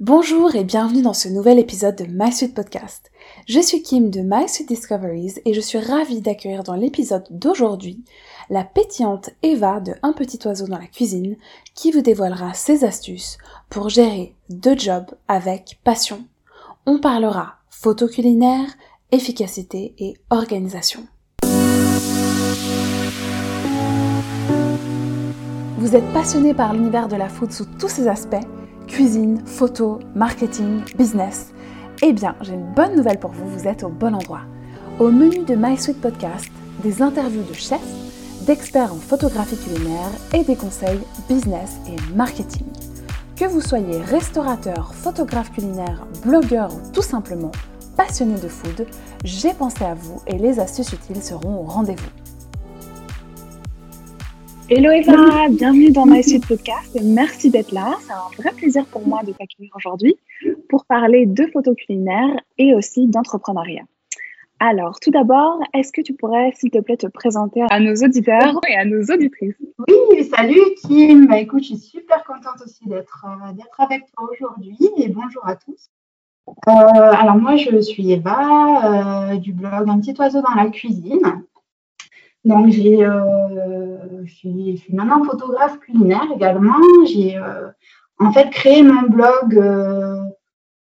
Bonjour et bienvenue dans ce nouvel épisode de My Sweet Podcast. Je suis Kim de My Sweet Discoveries et je suis ravie d'accueillir dans l'épisode d'aujourd'hui la pétillante Eva de Un petit oiseau dans la cuisine qui vous dévoilera ses astuces pour gérer deux jobs avec passion. On parlera photo culinaire, efficacité et organisation. Vous êtes passionné par l'univers de la food sous tous ses aspects cuisine, photo, marketing, business, eh bien, j'ai une bonne nouvelle pour vous, vous êtes au bon endroit. Au menu de My Sweet Podcast, des interviews de chefs, d'experts en photographie culinaire et des conseils business et marketing. Que vous soyez restaurateur, photographe culinaire, blogueur ou tout simplement passionné de food, j'ai pensé à vous et les astuces utiles seront au rendez-vous. Hello Eva, bienvenue dans My Suite Podcast merci d'être là. C'est un vrai plaisir pour moi de t'accueillir aujourd'hui pour parler de photos culinaires et aussi d'entrepreneuriat. Alors, tout d'abord, est-ce que tu pourrais, s'il te plaît, te présenter à nos auditeurs et à nos auditrices? Oui, salut Kim. Bah, écoute, je suis super contente aussi d'être euh, avec toi aujourd'hui et bonjour à tous. Euh, alors moi, je suis Eva euh, du blog Un petit oiseau dans la cuisine. Donc, j'ai, euh, je, suis, maintenant photographe culinaire également. J'ai euh, en fait créé mon blog euh,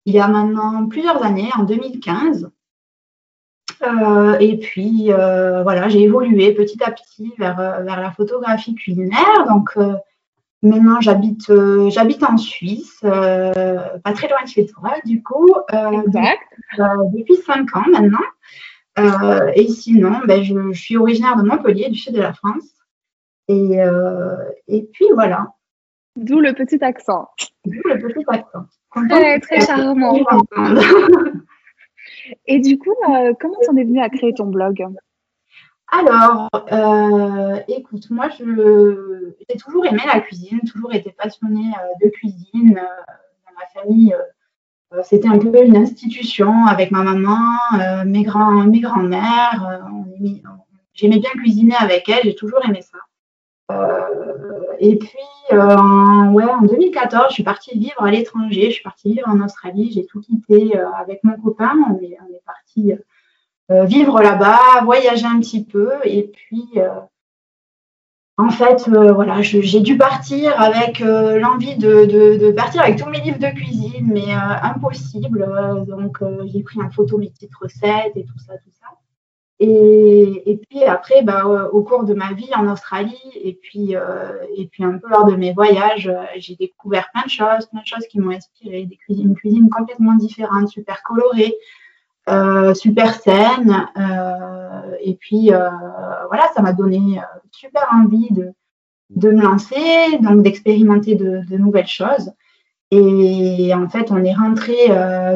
il y a maintenant plusieurs années, en 2015. et puis, voilà, j'ai évolué petit à petit vers, vers la photographie culinaire. Donc, maintenant, j'habite, j'habite en Suisse, pas très loin de chez toi, du coup. exact. depuis cinq ans maintenant. Euh, et sinon, ben, je, suis originaire de Montpellier, du sud de la France. Et, euh, et puis voilà. D'où le petit accent. D'où le petit accent. Très, très charmant. et du coup, euh, comment tu en es venue à créer ton blog? Alors, écoute, moi, j'ai toujours aimé la cuisine, toujours été passionnée de cuisine. dans ma famille, euh, c'était un peu une institution avec ma maman, euh, mes grands, mes grands-mères. Euh, j'aimais bien cuisiner avec elles, j'ai toujours aimé ça. et puis, en, ouais, en 2014, je suis partie vivre à l'étranger, je suis partie vivre en Australie, j'ai tout quitté avec mon copain, on est, on est parti vivre là-bas, voyager un petit peu, et puis en fait, euh, voilà, j'ai dû partir avec euh, l'envie de, partir avec tous mes livres de cuisine, mais euh, impossible. donc, j'ai pris en photo mes petites recettes et tout ça, tout ça. Et, puis après, bah, au cours de ma vie en Australie et puis, et puis un peu lors de mes voyages, j'ai découvert plein de choses, plein de choses qui m'ont inspiré, des cuisines, une cuisine complètement différente, super colorée, euh, super saine. Euh, et puis euh, voilà, ça m'a donné super envie de, de me lancer, donc d'expérimenter de, nouvelles choses. Et en fait, on est rentré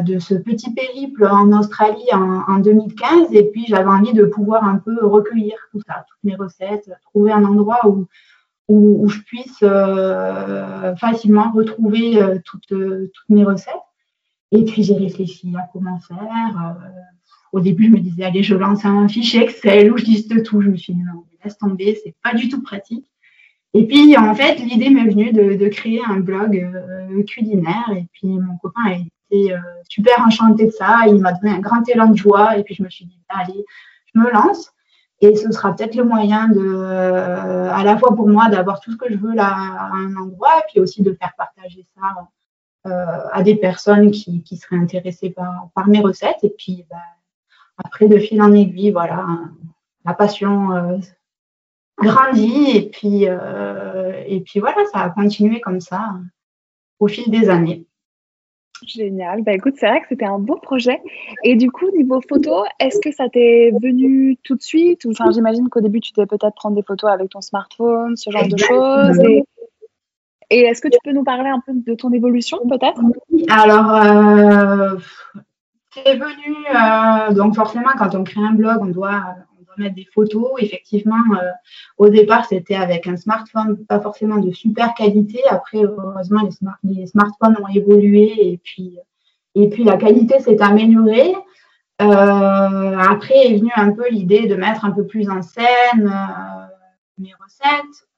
de ce petit périple en Australie en, 2015. Et puis, j'avais envie de pouvoir un peu recueillir tout ça, toutes mes recettes, trouver un endroit où, où, je puisse facilement retrouver toutes, toutes mes recettes. Et puis j'ai réfléchi à comment faire. Euh, au début, je me disais, allez, je lance un fichier Excel où je liste tout. Je me suis dit, non, laisse tomber, c'est pas du tout pratique. Et puis, en fait, l'idée m'est venue de, créer un blog euh, culinaire. Et puis, mon copain a été euh, super enchanté de ça. Il m'a donné un grand élan de joie. Et puis, je me suis dit, allez, je me lance. Et ce sera peut-être le moyen de, à la fois pour moi, d'avoir tout ce que je veux là à un endroit, et puis aussi de faire partager ça à des personnes qui, qui seraient intéressées par, par, mes recettes. Et puis, bah, après, de fil en aiguille, voilà, la passion euh, grandit. Et puis, euh, et puis, voilà, ça a continué comme ça au fil des années. Génial. Bah écoute, c'est vrai que c'était un beau projet. Et du coup, niveau photo, est-ce que ça t'est venu tout de suite? Enfin, j'imagine qu'au début, tu devais peut-être prendre des photos avec ton smartphone, ce genre de choses. Et et est-ce que tu peux nous parler un peu de ton évolution peut-être? Alors, euh, c'est venu, euh, donc forcément quand on crée un blog, on doit, mettre des photos. Effectivement, euh, au départ, c'était avec un smartphone, pas forcément de super qualité. Après, heureusement, les, smartphones ont évolué et puis, et puis la qualité s'est améliorée. après est venue un peu l'idée de mettre un peu plus en scène mes recettes.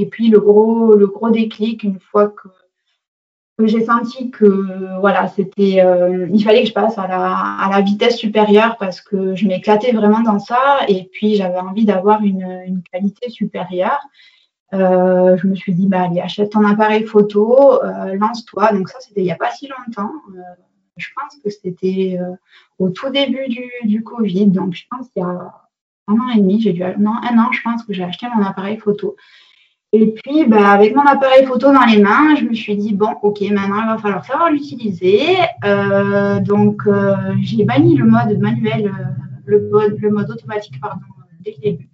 Et puis le gros, le gros déclic, une fois que, j'ai senti que voilà, c'était, euh, il fallait que je passe à la, à la vitesse supérieure parce que je m'éclatais vraiment dans ça et puis j'avais envie d'avoir une, une, qualité supérieure. Euh, je me suis dit, bah, allez, achète ton appareil photo, euh, lance-toi. Donc ça, c'était il n'y a pas si longtemps. Je pense que c'était au tout début du, du, Covid. Donc je pense qu'il y a un an et demi, j'ai dû, non, un an, je pense que j'ai acheté mon appareil photo. Et puis, bah, avec mon appareil photo dans les mains, je me suis dit, bon, ok, maintenant, il va falloir savoir l'utiliser. Euh, donc, euh, j'ai banni le mode manuel, euh, le, mode, le mode automatique, pardon, dès le début.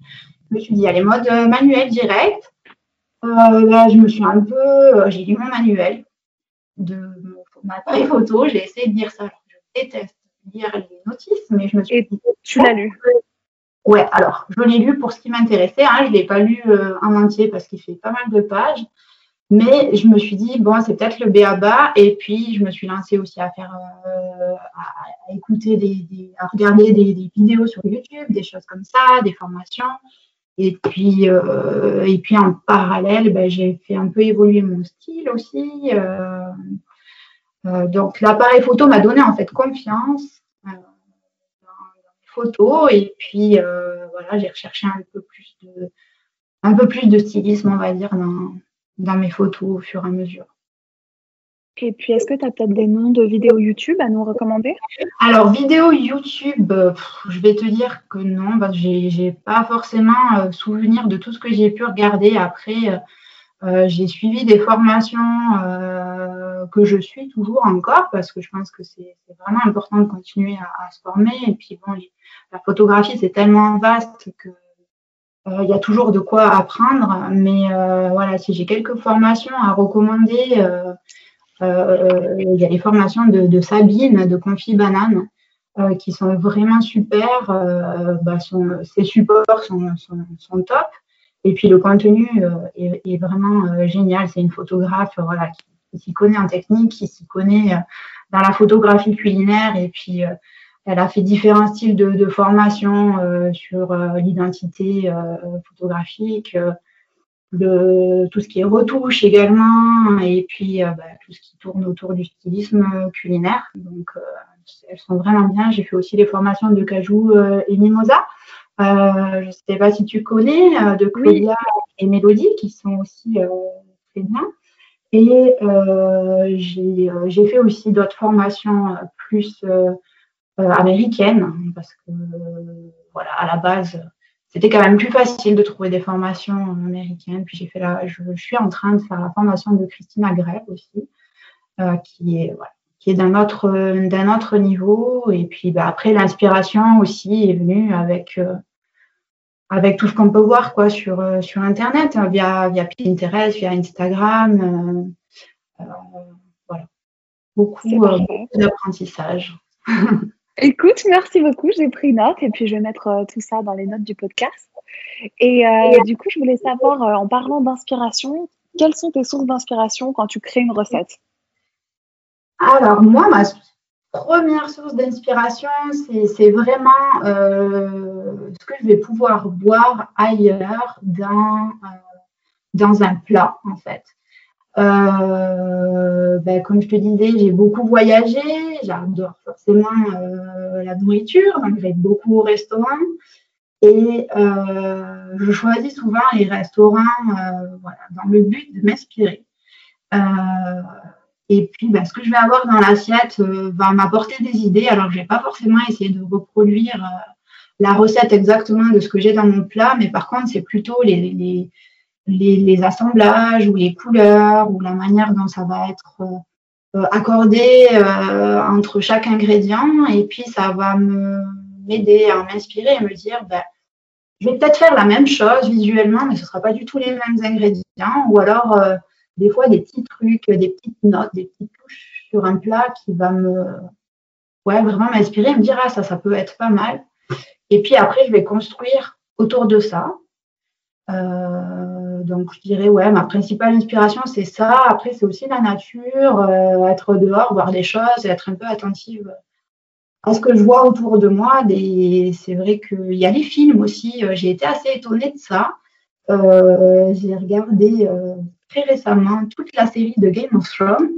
Je me suis dit, allez, mode manuel direct. là, je me suis un peu, j'ai lu mon manuel de mon appareil photo. J'ai essayé de lire ça. Je déteste lire les notices, mais je me suis Et dit, tu l'as lu Ouais, alors, je l'ai lu pour ce qui m'intéressait. Hein, je ne l'ai pas lu euh, en entier parce qu'il fait pas mal de pages. Mais je me suis dit, bon, c'est peut-être le BABA. Et puis, je me suis lancée aussi à faire, euh, à, écouter, des, à regarder des, vidéos sur YouTube, des choses comme ça, des formations. Et puis, euh, et puis en parallèle, ben, j'ai fait un peu évoluer mon style aussi. Euh, euh, donc, l'appareil photo m'a donné en fait confiance Et puis, euh, voilà, j'ai recherché un peu plus de, un peu plus de stylisme, on va dire, dans, dans mes photos au fur et à mesure. Et puis, est-ce que tu as peut-être des noms de vidéos YouTube à nous recommander? Alors, vidéo YouTube, je vais te dire que non, parce que j'ai pas forcément euh, souvenir de tout ce que j'ai pu regarder. Après, euh, j'ai suivi des formations euh, que je suis toujours encore parce que je pense que c'est vraiment important de continuer à, à, se former. Et puis bon, les, la photographie c'est tellement vaste que euh, il y a toujours de quoi apprendre. Mais euh, voilà, si j'ai quelques formations à recommander, euh, il y a les formations de, de Sabine de Confi Banane. qui sont vraiment super, bah, ses supports sont, sont, sont top. Et puis le contenu euh, est, vraiment euh, génial. C'est une photographe voilà, qui, s'y connaît en technique, qui s'y connaît euh, dans la photographie culinaire. Et puis elle a fait différents styles de, de formation sur l'identité photographique, tout ce qui est retouche également, et puis bah, tout ce qui tourne autour du stylisme culinaire. Donc elles sont vraiment bien. J'ai fait aussi les formations de Cajou et Mimosa. Euh, je ne sais pas si tu connais, euh, de Claudia et Mélodie, qui sont aussi euh, très bien. Et j'ai fait aussi d'autres formations plus américaines, parce que, voilà, à la base, c'était quand même plus facile de trouver des formations américaines. Puis j'ai fait la, je, je, suis en train de faire la formation de Christina Gray aussi, euh, qui est voilà, qui est d'un autre d'un autre niveau. Et puis bah, après l'inspiration aussi est venue avec euh, avec tout ce qu'on peut voir quoi sur euh, sur internet hein, via via Pinterest, via Instagram, euh, voilà beaucoup, beaucoup d'apprentissage. Écoute, merci beaucoup. J'ai pris note et puis je vais mettre tout ça dans les notes du podcast. Et euh, du coup, je voulais savoir, en parlant d'inspiration, quelles sont tes sources d'inspiration quand tu crées une recette? Alors, moi, ma première source d'inspiration, c'est vraiment euh, ce que je vais pouvoir boire ailleurs dans, euh, dans un plat, en fait. Euh, ben, comme je te disais, j'ai beaucoup voyagé, j'adore forcément euh, la nourriture, donc beaucoup au restaurant. Et je choisis souvent les restaurants dans le but de m'inspirer. Et puis, bah, ce que je vais avoir dans l'assiette euh, va m'apporter des idées. Alors, je vais pas forcément essayer de reproduire euh, la recette exactement de ce que j'ai dans mon plat, mais par contre, c'est plutôt les, les, les, les, assemblages ou les couleurs ou la manière dont ça va être euh, accordé euh, entre chaque ingrédient. Et puis, ça va m'aider à m'inspirer et me dire, bah, je vais peut-être faire la même chose visuellement, mais ce sera pas du tout les mêmes ingrédients. Ou alors, euh, des fois des petits trucs, des petites notes, des petites touches sur un plat qui va me, ouais, vraiment m'inspirer, me dire, ah, ça, ça peut être pas mal. Et puis après, je vais construire autour de ça. Euh, donc, je dirais, ouais, ma principale inspiration, c'est ça. Après, c'est aussi la nature, euh, être dehors, voir des choses et être un peu attentive à ce que je vois autour de moi. C'est vrai qu'il y a les films aussi. J'ai été assez étonnée de ça. Euh, j'ai regardé euh, très récemment toute la série de Game of Thrones.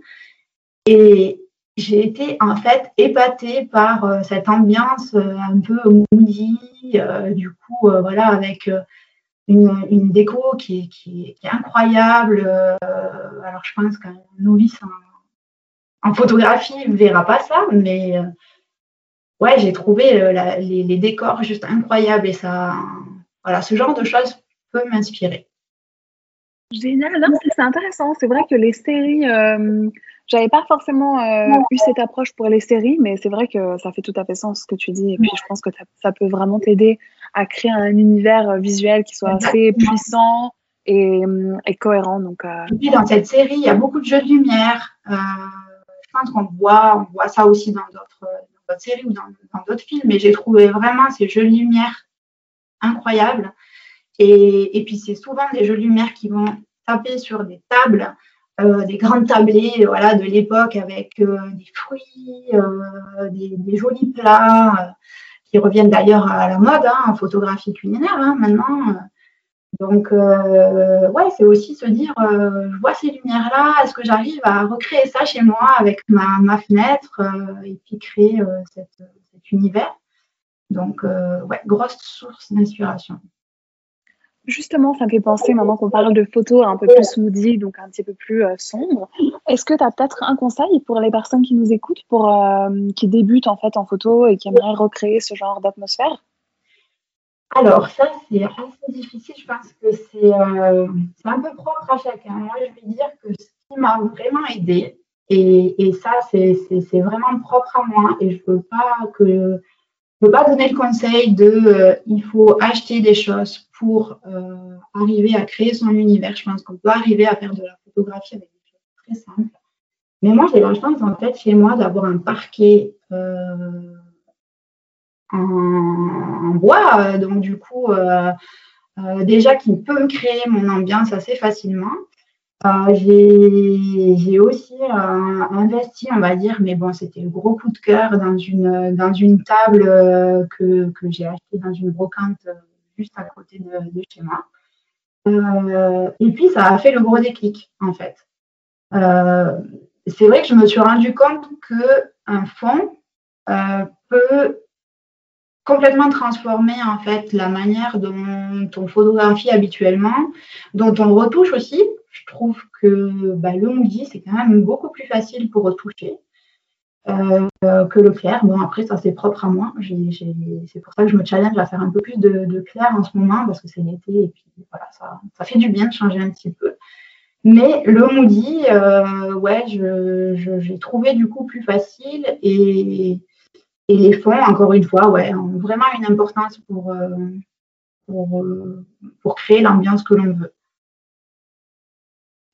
Et j'ai été en fait épatée par cette ambiance un peu moody, du coup, voilà, avec une, déco qui est, incroyable. alors, je pense qu'un novice en, photographie ne verra pas ça, mais ouais, j'ai trouvé les, décors juste incroyables et ça, voilà, ce genre de choses peut m'inspirer. Génial, c'est intéressant. C'est vrai que les séries, euh, j'avais pas forcément euh, eu cette approche pour les séries, mais c'est vrai que ça fait tout à fait sens ce que tu dis. Et puis je pense que ça peut vraiment t'aider à créer un univers euh, visuel qui soit assez puissant et, cohérent. Donc, Et puis dans cette série, il y a beaucoup de jeux de lumière. je pense qu'on voit, on voit ça aussi dans d'autres séries ou dans d'autres films, mais j'ai trouvé vraiment ces jeux de lumière incroyables. Et, puis, c'est souvent des jeux de lumière qui vont taper sur des tables, euh, des grandes tablées voilà, de l'époque avec euh, des fruits, euh, des, jolis plats qui reviennent d'ailleurs à la mode hein, en photographie culinaire hein, maintenant. Donc, ouais, c'est aussi se dire, je vois ces lumières-là, est-ce que j'arrive à recréer ça chez moi avec ma, fenêtre et puis créer cet univers? Donc, ouais, grosse source d'inspiration. Justement, ça me fait penser, maintenant qu'on parle de photos un peu plus moody, donc un petit peu plus euh, sombre, est-ce que tu as peut-être un conseil pour les personnes qui nous écoutent, pour, euh, qui débutent en fait en photo et qui aimeraient recréer ce genre d'atmosphère? Alors, ça, c'est assez difficile. Je pense que c'est euh, un peu propre à chacun. Moi, je vais dire que ce qui m'a vraiment aidé, et, et ça, c'est vraiment propre à moi, et je ne veux pas que ne peux pas donner le conseil de euh, il faut acheter des choses pour euh, arriver à créer son univers. Je pense qu'on peut arriver à faire de la photographie avec des choses très simples. Mais moi, j'ai la chance, en fait, chez moi, d'avoir un parquet euh, en, bois. Donc, du coup, déjà qui peut me créer mon ambiance assez facilement. Euh, j'ai aussi euh, investi, on va dire, mais bon, c'était le gros coup de cœur dans une, dans une table euh, que, que j'ai achetée dans une brocante juste à côté de, chez moi. et puis, ça a fait le gros déclic, en fait. c'est vrai que je me suis rendu compte qu'un fond peut complètement transformer en fait la manière dont on photographie habituellement, dont on retouche aussi, je trouve que bah, le moody, c'est quand même beaucoup plus facile pour retoucher euh, que le clair. Bon, après, ça, c'est propre à moi. c'est pour ça que je me challenge à faire un peu plus de, clair en ce moment, parce que c'est l'été, et puis voilà, ça, fait du bien de changer un petit peu. Mais le moody, euh, ouais, j'ai trouvé du coup plus facile et, les fonds, encore une fois, ouais, ont vraiment une importance pour, euh, pour créer l'ambiance que l'on veut.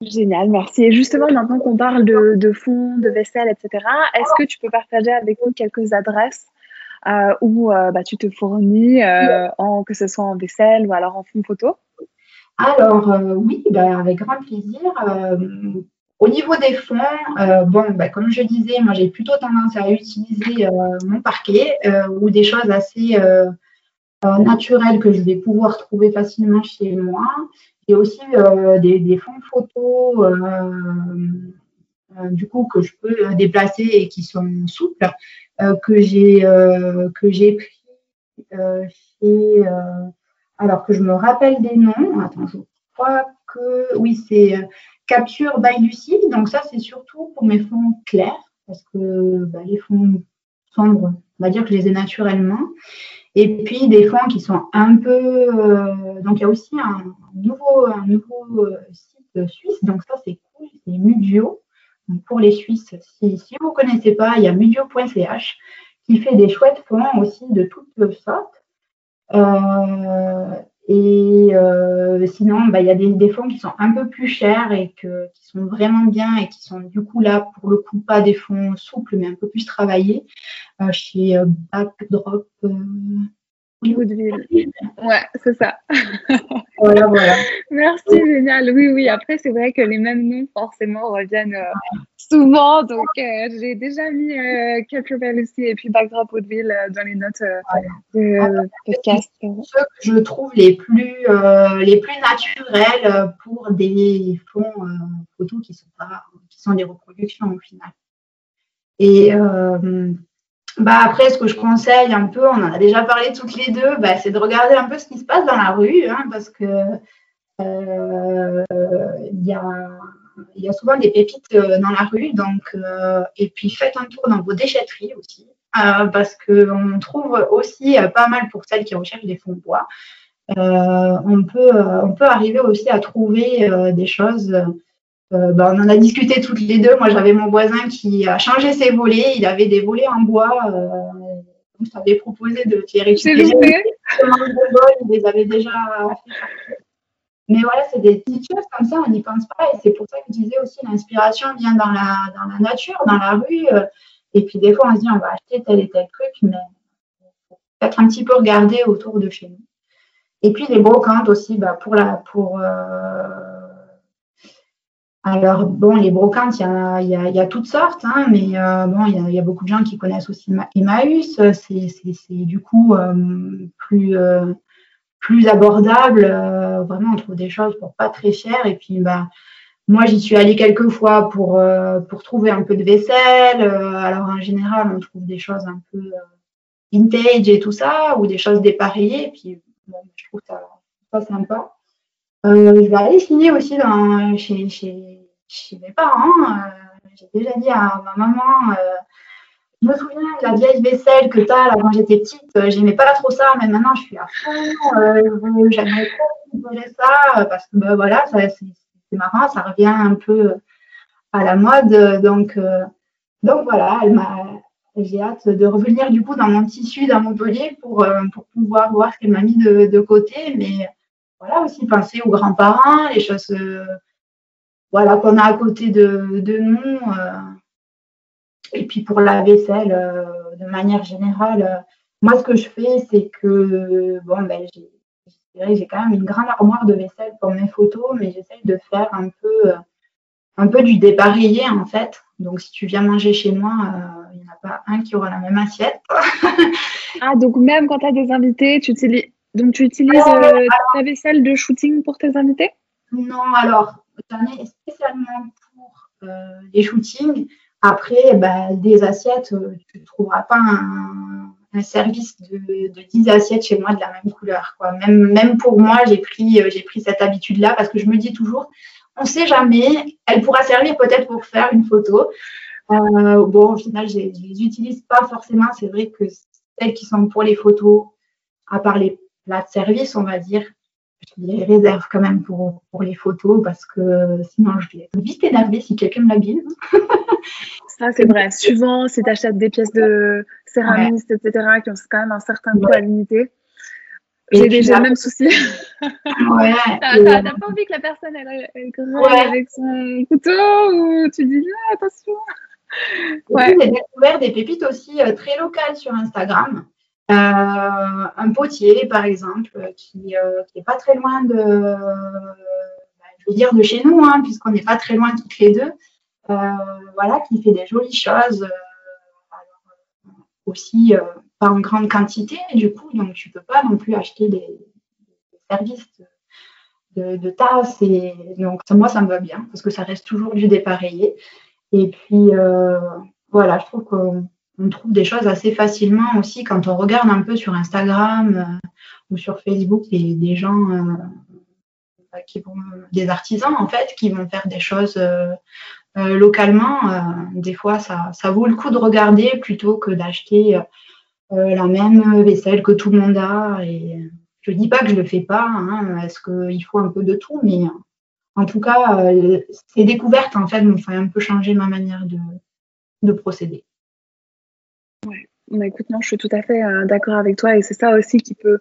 Génial, merci. Et justement, maintenant qu'on parle de, fonds, de vaisselle, etc., est-ce que tu peux partager avec nous quelques adresses euh, où euh, bah, tu te fournis, euh, que ce soit en vaisselle ou alors en fond photo? Alors, oui, bah, avec grand plaisir. au niveau des fonds, bon, bah, comme je disais, moi j'ai plutôt tendance à utiliser mon parquet ou des choses assez naturelles que je vais pouvoir trouver facilement chez moi. J'ai aussi euh, des, fonds photos euh, euh, du coup que je peux déplacer et qui sont souples que j'ai que j'ai pris chez alors que je me rappelle des noms. Attends, je crois que oui, c'est Capture by Lucide. Donc ça, c'est surtout pour mes fonds clairs, parce que bah, les fonds sombres, on va dire que je les ai naturellement. Et puis des fonds qui sont un peu. Euh, donc il y a aussi un nouveau, un nouveau euh, site suisse, donc ça c'est cool, c'est Mudio. Donc, pour les Suisses, si, si vous ne connaissez pas, il y a mudio.ch qui fait des chouettes fonds aussi de toutes sortes. Euh, et euh, sinon, bah, il y a des, fonds qui sont un peu plus chers et que, qui sont vraiment bien et qui sont du coup là, pour le coup, pas des fonds souples, mais un peu plus travaillés. Euh, chez euh, Backdrop, Woodville. Ouais, c'est ça. voilà, voilà. Merci, génial. Oui, oui. Après, c'est vrai que les mêmes noms, forcément, reviennent euh, souvent. Donc, euh, j'ai déjà mis euh, aussi et puis Backdrop Woodville euh, dans les notes de ah, podcast. Ceux que je trouve les plus, les plus naturels pour des fonds photos qui sont, pas, qui sont des reproductions au final. Et bah après, ce que je conseille un peu, on en a déjà parlé toutes les deux, bah, c'est de regarder un peu ce qui se passe dans la rue, hein, parce que il y a y a souvent des pépites dans la rue, donc et puis faites un tour dans vos déchetteries aussi, parce qu'on trouve aussi pas mal pour celles qui recherchent des fonds de bois. on peut on peut arriver aussi à trouver des choses euh, bah, on en a discuté toutes les deux. Moi, j'avais mon voisin qui a changé ses volets. Il avait des volets en bois. Euh, donc, je t'avais proposé de les récupérer. Il les avait déjà fait Mais voilà, c'est des petites choses comme ça, on n'y pense pas. Et c'est pour ça que je disais aussi, l'inspiration vient dans la, dans la nature, dans la rue. Et puis, des fois, on se dit, on va acheter tel et tel truc, mais peut-être un petit peu regarder autour de chez nous. Et puis, les brocantes aussi, bah, pour, la, pour euh, alors, bon, les brocantes, il y a, y a, toutes sortes, hein, mais euh, bon, il y, a, beaucoup de gens qui connaissent aussi Emmaüs. C'est du coup euh, plus, euh, plus abordable. vraiment, on trouve des choses pour pas très cher. Et puis, bah, moi, j'y suis allée quelques fois pour, pour trouver un peu de vaisselle. alors, en général, on trouve des choses un peu vintage et tout ça, ou des choses dépareillées. Et puis, bon, je trouve ça, ça sympa. Euh, je vais aller signer aussi chez, mes parents. Euh, j'ai déjà dit à ma maman, euh, je me souviens de la vieille vaisselle que tu as là quand j'étais petite, j'aimais pas trop ça, mais maintenant je suis à fond, j'aimerais trop ça, parce que bah, voilà, c'est marrant, ça revient un peu à la mode. Donc, voilà, j'ai hâte de revenir du coup dans mon tissu dans Montpellier pour, pour pouvoir voir ce qu'elle m'a mis de, de, côté. Mais voilà, aussi penser aux grands-parents, les choses euh, voilà, qu'on a à côté de, de nous. Euh. et puis pour la vaisselle, euh, de manière générale, moi, ce que je fais, c'est que, bon, ben, j'ai quand même une grande armoire de vaisselle pour mes photos, mais j'essaye de faire un peu, un peu du dépareillé, en fait. Donc, si tu viens manger chez moi, il n'y en a pas un qui aura la même assiette. ah, donc même quand tu as des invités, tu utilises donc, tu utilises euh, ta vaisselle de shooting pour tes invités? Non, alors, j'en ai spécialement pour euh, les shootings. Après, bah, des assiettes, euh, tu ne trouveras pas un, service de, de, 10 assiettes chez moi de la même couleur. Quoi. Même, même pour moi, j'ai pris, j'ai pris cette habitude-là parce que je me dis toujours, on ne sait jamais, elle pourra servir peut-être pour faire une photo. bon, au final, je ne les utilise pas forcément. C'est vrai que celles qui sont pour les photos, à part les De service, on va dire, je les réserve quand même pour, pour les photos parce que sinon je vais être vite énervée si quelqu'un me l'abîme. Ça, c'est vrai. Suivant si tu achètes des pièces de céramistes, etc., qui ont quand même un certain coût à l'unité. J'ai déjà le même souci. Ouais. T'as pas envie que la personne elle, elle avec son couteau ou tu dis ah, attention. Ouais. J'ai découvert des pépites aussi euh, très locales sur Instagram. Euh, un potier, par exemple, qui n'est euh, pas très loin de, bah, je veux dire de chez nous, hein, puisqu'on n'est pas très loin toutes les deux. Euh, voilà, qui fait des jolies choses, aussi pas en grande quantité, du coup, donc tu peux pas non plus acheter des, services de, de, tasses. Et donc, moi, ça me va bien parce que ça reste toujours du dépareillé. Et puis, voilà, je trouve que on trouve des choses assez facilement aussi quand on regarde un peu sur Instagram euh, ou sur Facebook des, gens euh, bah, qui vont, des artisans en fait, qui vont faire des choses euh, localement. des fois, ça, ça, vaut le coup de regarder plutôt que d'acheter la même vaisselle que tout le monde a. Et je dis pas que je le fais pas, hein, est-ce qu'il faut un peu de tout, mais en tout cas, ces découvertes en fait m'ont fait un peu changer ma manière de, de procéder. Ouais. Bah, écoute, non, je suis tout à fait euh, d'accord avec toi et c'est ça aussi qui peut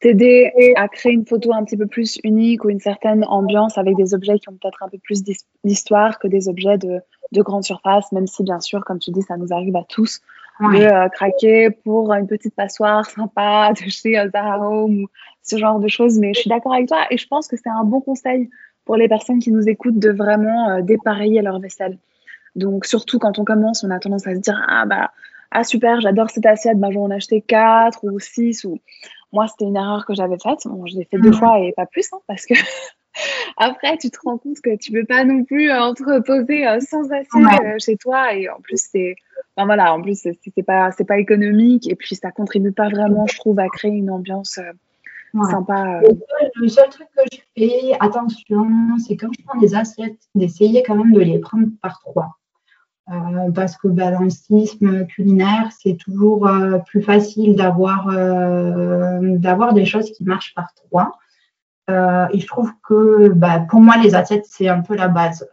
t'aider à créer une photo un petit peu plus unique ou une certaine ambiance avec des objets qui ont peut-être un peu plus d'histoire que des objets de, de, grande surface, même si bien sûr, comme tu dis, ça nous arrive à tous de euh, craquer pour une petite passoire sympa de chez euh, Zara Home ou ce genre de choses. Mais je suis d'accord avec toi et je pense que c'est un bon conseil pour les personnes qui nous écoutent de vraiment dépareiller leur vaisselle. Donc surtout quand on commence, on a tendance à se dire ah bah ah super, j'adore cette assiette, bah, je vais en acheter 4 ou 6 ou moi c'était une erreur que j'avais faite, bon, je l'ai fait deux fois et pas plus hein, parce que après tu te rends compte que tu peux pas non plus euh, entreposer euh, sans assiette euh, chez toi et en plus c'est ben voilà, en plus, c'est pas, pas économique et puis ça contribue pas vraiment, je trouve, à créer une ambiance sympa. Euh. Le seul truc que je fais, attention, c'est quand je prends des assiettes, d'essayer quand même de les prendre par trois. Euh, parce que dans le culinaire, c'est toujours plus facile d'avoir d'avoir des choses qui marchent par trois. et je trouve que bah, pour moi, les assiettes, c'est un peu la base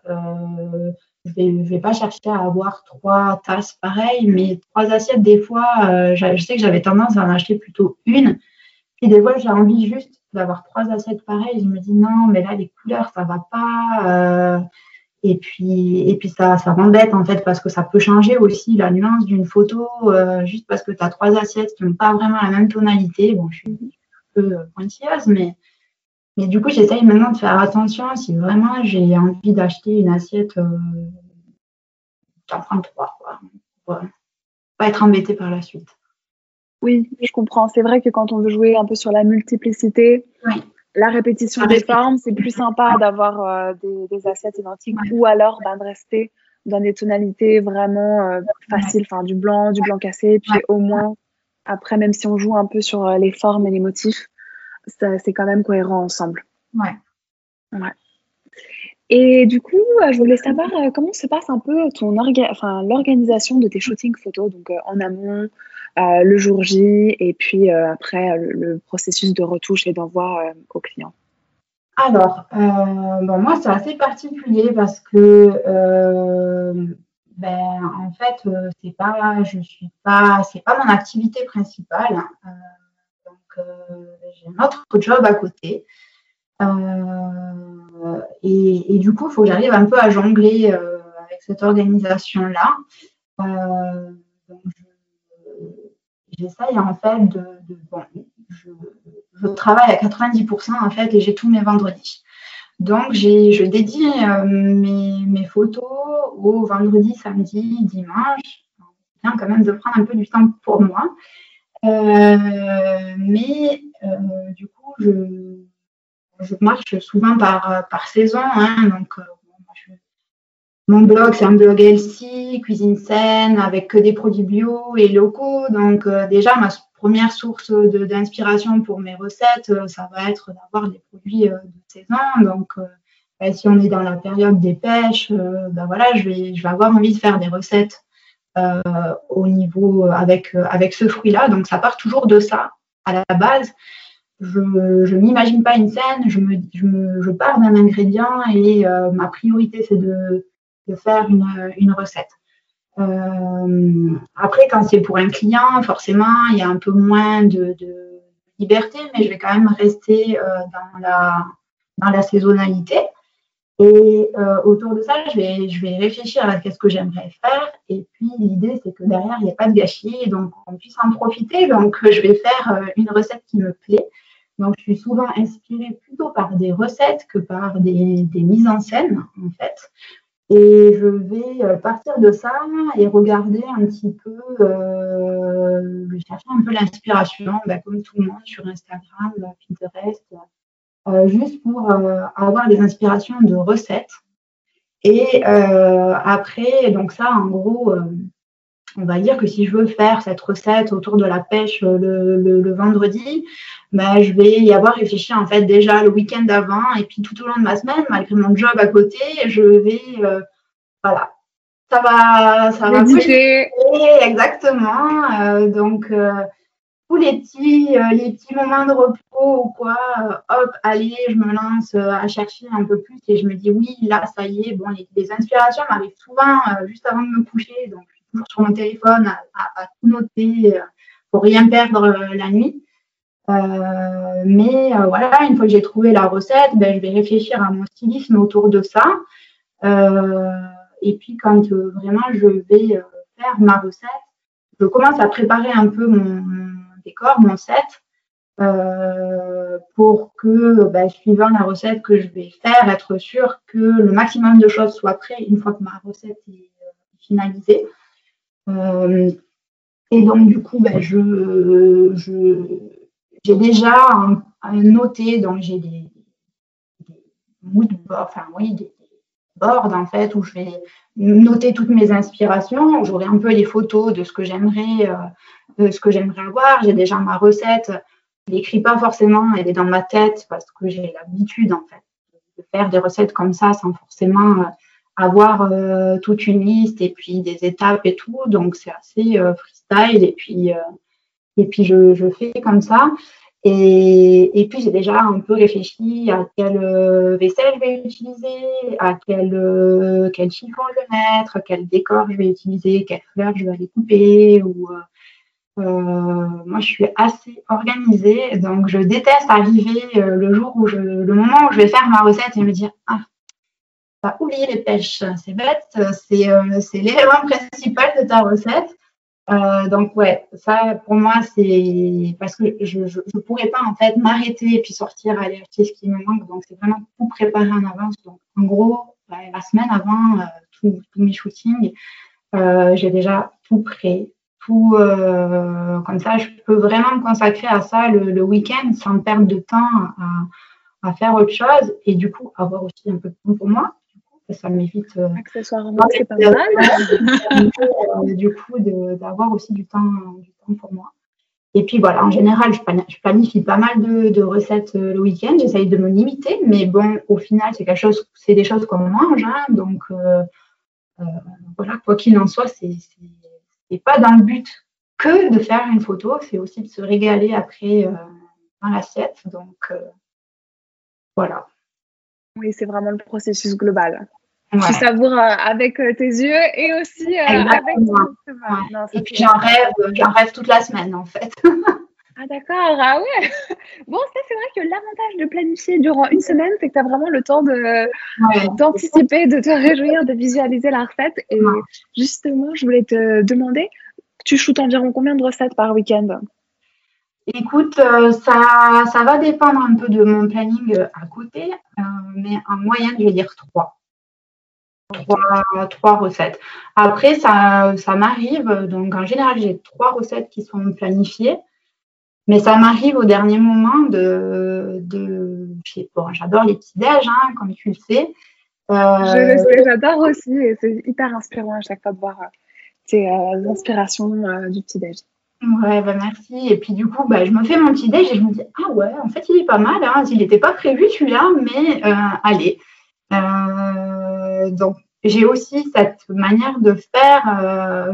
je ne vais, pas chercher à avoir trois tasses pareilles, mais trois assiettes, des fois, euh, je sais que j'avais tendance à en acheter plutôt une. Et des fois, j'ai envie juste d'avoir trois assiettes pareilles. Je me dis non, mais là, les couleurs, ça va pas. Euh, et puis, et puis ça, ça m'embête en fait parce que ça peut changer aussi la nuance d'une photo euh, juste parce que tu as trois assiettes qui n'ont pas vraiment la même tonalité. Bon, je suis un peu pointilleuse, mais, mais du coup, j'essaye maintenant de faire attention si vraiment j'ai envie d'acheter une assiette, euh, d'en prendre trois, quoi. pas être embêté par la suite. Oui, je comprends. C'est vrai que quand on veut jouer un peu sur la multiplicité, la répétition des formes, c'est plus sympa d'avoir euh, des, assiettes identiques ou alors ben, de rester dans des tonalités vraiment euh, faciles, enfin du blanc, du blanc cassé, puis au moins, après, même si on joue un peu sur les formes et les motifs, c'est quand même cohérent ensemble. Ouais. ouais. Et du coup, euh, je voulais savoir euh, comment se passe un peu ton enfin, l'organisation de tes shootings photos, donc euh, en amont, le jour J, et puis après le, processus de retouche et d'envoi aux clients. Alors, moi, c'est assez particulier parce que, ben, en fait, c'est pas, je suis pas, c'est pas mon activité principale. donc, j'ai un autre job à côté. Euh, et, du coup, il faut que j'arrive un peu à jongler euh, avec cette organisation-là. Euh, j'essaye en fait de, bon, je, travaille à 90% en fait et j'ai tous mes vendredis. Donc je dédie mes, mes, photos au vendredi, samedi, dimanche. Bien quand même de prendre un peu du temps pour moi. mais du coup, je, je marche souvent par, euh, par saison. Hein, donc, euh, mon blog, c'est un blog healthy, cuisine saine, avec que des produits bio et locaux. Donc, euh, déjà, ma première source d'inspiration pour mes recettes, ça va être d'avoir des produits de saison. Donc, bah, si on est dans la période des pêches, ben voilà, je vais, je vais avoir envie de faire des recettes au niveau avec, avec ce fruit-là. Donc, ça part toujours de ça à la base je ne m'imagine pas une scène, je, me, je, pars d'un ingrédient et euh, ma priorité, c'est de, faire une, recette. Euh, après, quand c'est pour un client, forcément, il y a un peu moins de, liberté, mais je vais quand même rester euh, dans, la, saisonnalité. Et autour de ça, je vais réfléchir à ce que j'aimerais faire. Et puis, l'idée, c'est que derrière, il n'y a pas de gâchis, donc on puisse en profiter. Donc, je vais faire une recette qui me plaît. Donc, je suis souvent inspirée plutôt par des recettes que par des, mises en scène, en fait. Et je vais euh, partir de ça et regarder un petit peu, euh, chercher un peu l'inspiration, bah, comme tout le monde sur Instagram, Pinterest, euh, juste pour euh, avoir des inspirations de recettes. Et après, donc ça, en gros, on va dire que si je veux faire cette recette autour de la pêche le vendredi, bah, je vais y avoir réfléchi en fait déjà le week-end avant et puis tout au long de ma semaine, malgré mon job à côté, je vais, euh, voilà, ça va, ça va bouger. Exactement. Euh, donc, euh, tous les petits, les petits moments de repos ou quoi, hop, allez, je me lance à chercher un peu plus et je me dis oui, là, ça y est, bon, les, inspirations m'arrivent souvent juste avant de me coucher, donc toujours sur mon téléphone à, tout noter pour rien perdre la nuit. Euh, mais euh, voilà, une fois que j'ai trouvé la recette, ben, je vais réfléchir à mon stylisme autour de ça. Euh, et puis quand vraiment je vais faire ma recette, je commence à préparer un peu mon, décor, mon set, pour que, ben, suivant la recette que je vais faire, être sûr que le maximum de choses soit prêt une fois que ma recette est finalisée. Et donc, du coup, ben, je, j'ai déjà noté, donc j'ai des, des enfin oui, des, board en fait où je vais noter toutes mes inspirations. J'aurai un peu les photos de ce que j'aimerais, de ce que j'aimerais avoir. J'ai déjà ma recette. Je l'écris pas forcément, elle est dans ma tête parce que j'ai l'habitude en fait de faire des recettes comme ça sans forcément avoir toute une liste et puis des étapes et tout. Donc c'est assez freestyle et puis et puis je, je fais comme ça. Et, et, puis, j'ai déjà un peu réfléchi à quelle euh, vaisselle je vais utiliser, à quel, euh, quel chiffon je vais mettre, quel décor je vais utiliser, quelles fleurs je vais aller couper. Ou, euh, moi, je suis assez organisée, donc je déteste arriver le jour où je, le moment où je vais faire ma recette et me dire ah, pas oublié les pêches, c'est bête, c'est l'élément principal de ta recette. Euh, donc ouais, ça pour moi c'est parce que je ne pourrais pas en fait m'arrêter et puis sortir aller acheter ce qui me manque. Donc c'est vraiment tout préparer en avance. Donc en gros, bah, la semaine avant euh, tous mes shootings, euh, j'ai déjà tout prêt, tout comme ça je peux vraiment me consacrer à ça le, week-end sans perdre de temps à, faire autre chose et du coup avoir aussi un peu de temps pour moi ça m'évite. Euh, Accessoirement, c'est pas mal. Euh, du coup, d'avoir aussi du temps, du temps pour moi. Et puis voilà, en général, je planifie pas mal de, recettes euh, le week-end. J'essaye de me limiter, mais bon, au final, c'est quelque chose, c'est des choses qu'on mange, hein, donc voilà, quoi qu'il en soit, c'est pas dans le but que de faire une photo, c'est aussi de se régaler après dans l'assiette. Donc voilà. Oui, c'est vraiment le processus global. Tu savoures euh, avec euh, tes yeux et aussi euh, avec ton ouais. Et puis j'en rêve, j'en rêve toute la semaine en fait. ah d'accord, ah ouais. Bon, ça c'est vrai que l'avantage de planifier durant une semaine, c'est que tu as vraiment le temps de d'anticiper, de te réjouir, de visualiser la recette. Et justement, je voulais te demander, tu shootes environ combien de recettes par week-end? Écoute, ça, ça va dépendre un peu de mon planning à côté, mais en moyenne, je vais dire trois trois, recettes. Après, ça, m'arrive, donc en général, j'ai trois recettes qui sont planifiées, mais ça m'arrive au dernier moment de. bon, j'adore les petits déj, hein, comme tu le sais. Euh, je le j'adore aussi, et c'est hyper inspirant à chaque fois de voir tes euh, inspirations euh, du petit déj. Ouais, bah merci. Et puis du coup, bah, je me fais mon petit déj et je me dis, ah ouais, en fait, il est pas mal. Hein. Il n'était pas prévu celui-là, mais allez. Euh, donc, j'ai aussi cette manière de faire. Euh,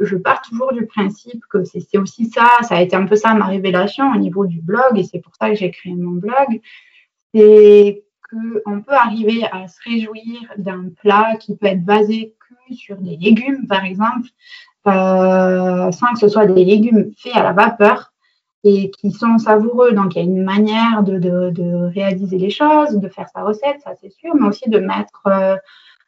je, pars toujours du principe que c'est aussi ça. Ça a été un peu ça ma révélation au niveau du blog, et c'est pour ça que j'ai créé mon blog. C'est qu'on peut arriver à se réjouir d'un plat qui peut être basé que sur des légumes, par exemple, euh, sans que ce soit des légumes faits à la vapeur et qui sont savoureux. Donc, il y a une manière de, réaliser les choses, de faire sa recette, ça c'est sûr, mais aussi de mettre, euh,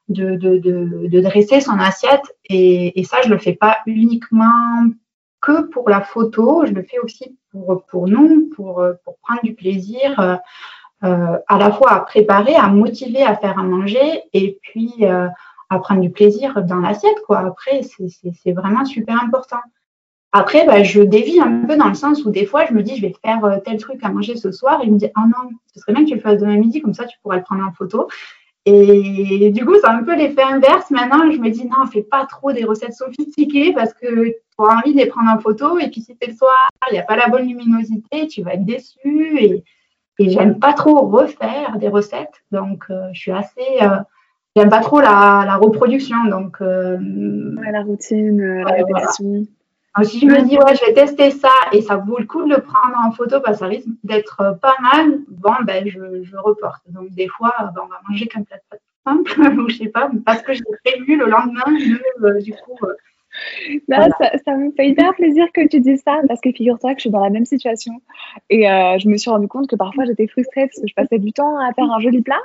de, dresser son assiette. Et, ça, je le fais pas uniquement que pour la photo, je le fais aussi pour, pour nous, pour, pour prendre du plaisir. Euh, à la fois à préparer, à motiver à faire à manger et puis à prendre du plaisir dans l'assiette. Quoi. Après, c'est vraiment super important. Après, bah, je dévie un peu dans le sens où des fois, je me dis, je vais faire euh, tel truc à manger ce soir. Il me dit, oh non, ce serait bien que tu le fasses demain midi, comme ça, tu pourras le prendre en photo. Et du coup, c'est un peu l'effet inverse. Maintenant, je me dis, non, fais pas trop des recettes sophistiquées parce que tu auras envie de les prendre en photo. Et puis, si c'est le soir, il n'y a pas la bonne luminosité, tu vas être déçu. Et, et j'aime pas trop refaire des recettes. Donc, euh, je suis assez. Euh, j'aime pas trop la, reproduction. Donc, la routine, la répétition si je me dis, ouais, je vais tester ça et ça vaut le coup de le prendre en photo parce que ça risque d'être euh, pas mal, bon, ben, je, je reporte. Donc, des fois, ben, on va manger qu'un plat de simple, ou je sais pas, parce que j'ai prévu le lendemain, euh, du coup. Euh, ça, me fait hyper plaisir que tu dises ça parce que figure-toi que je suis dans la même situation et je me suis rendu compte que parfois j'étais frustrée parce que je passais du temps à faire un joli plat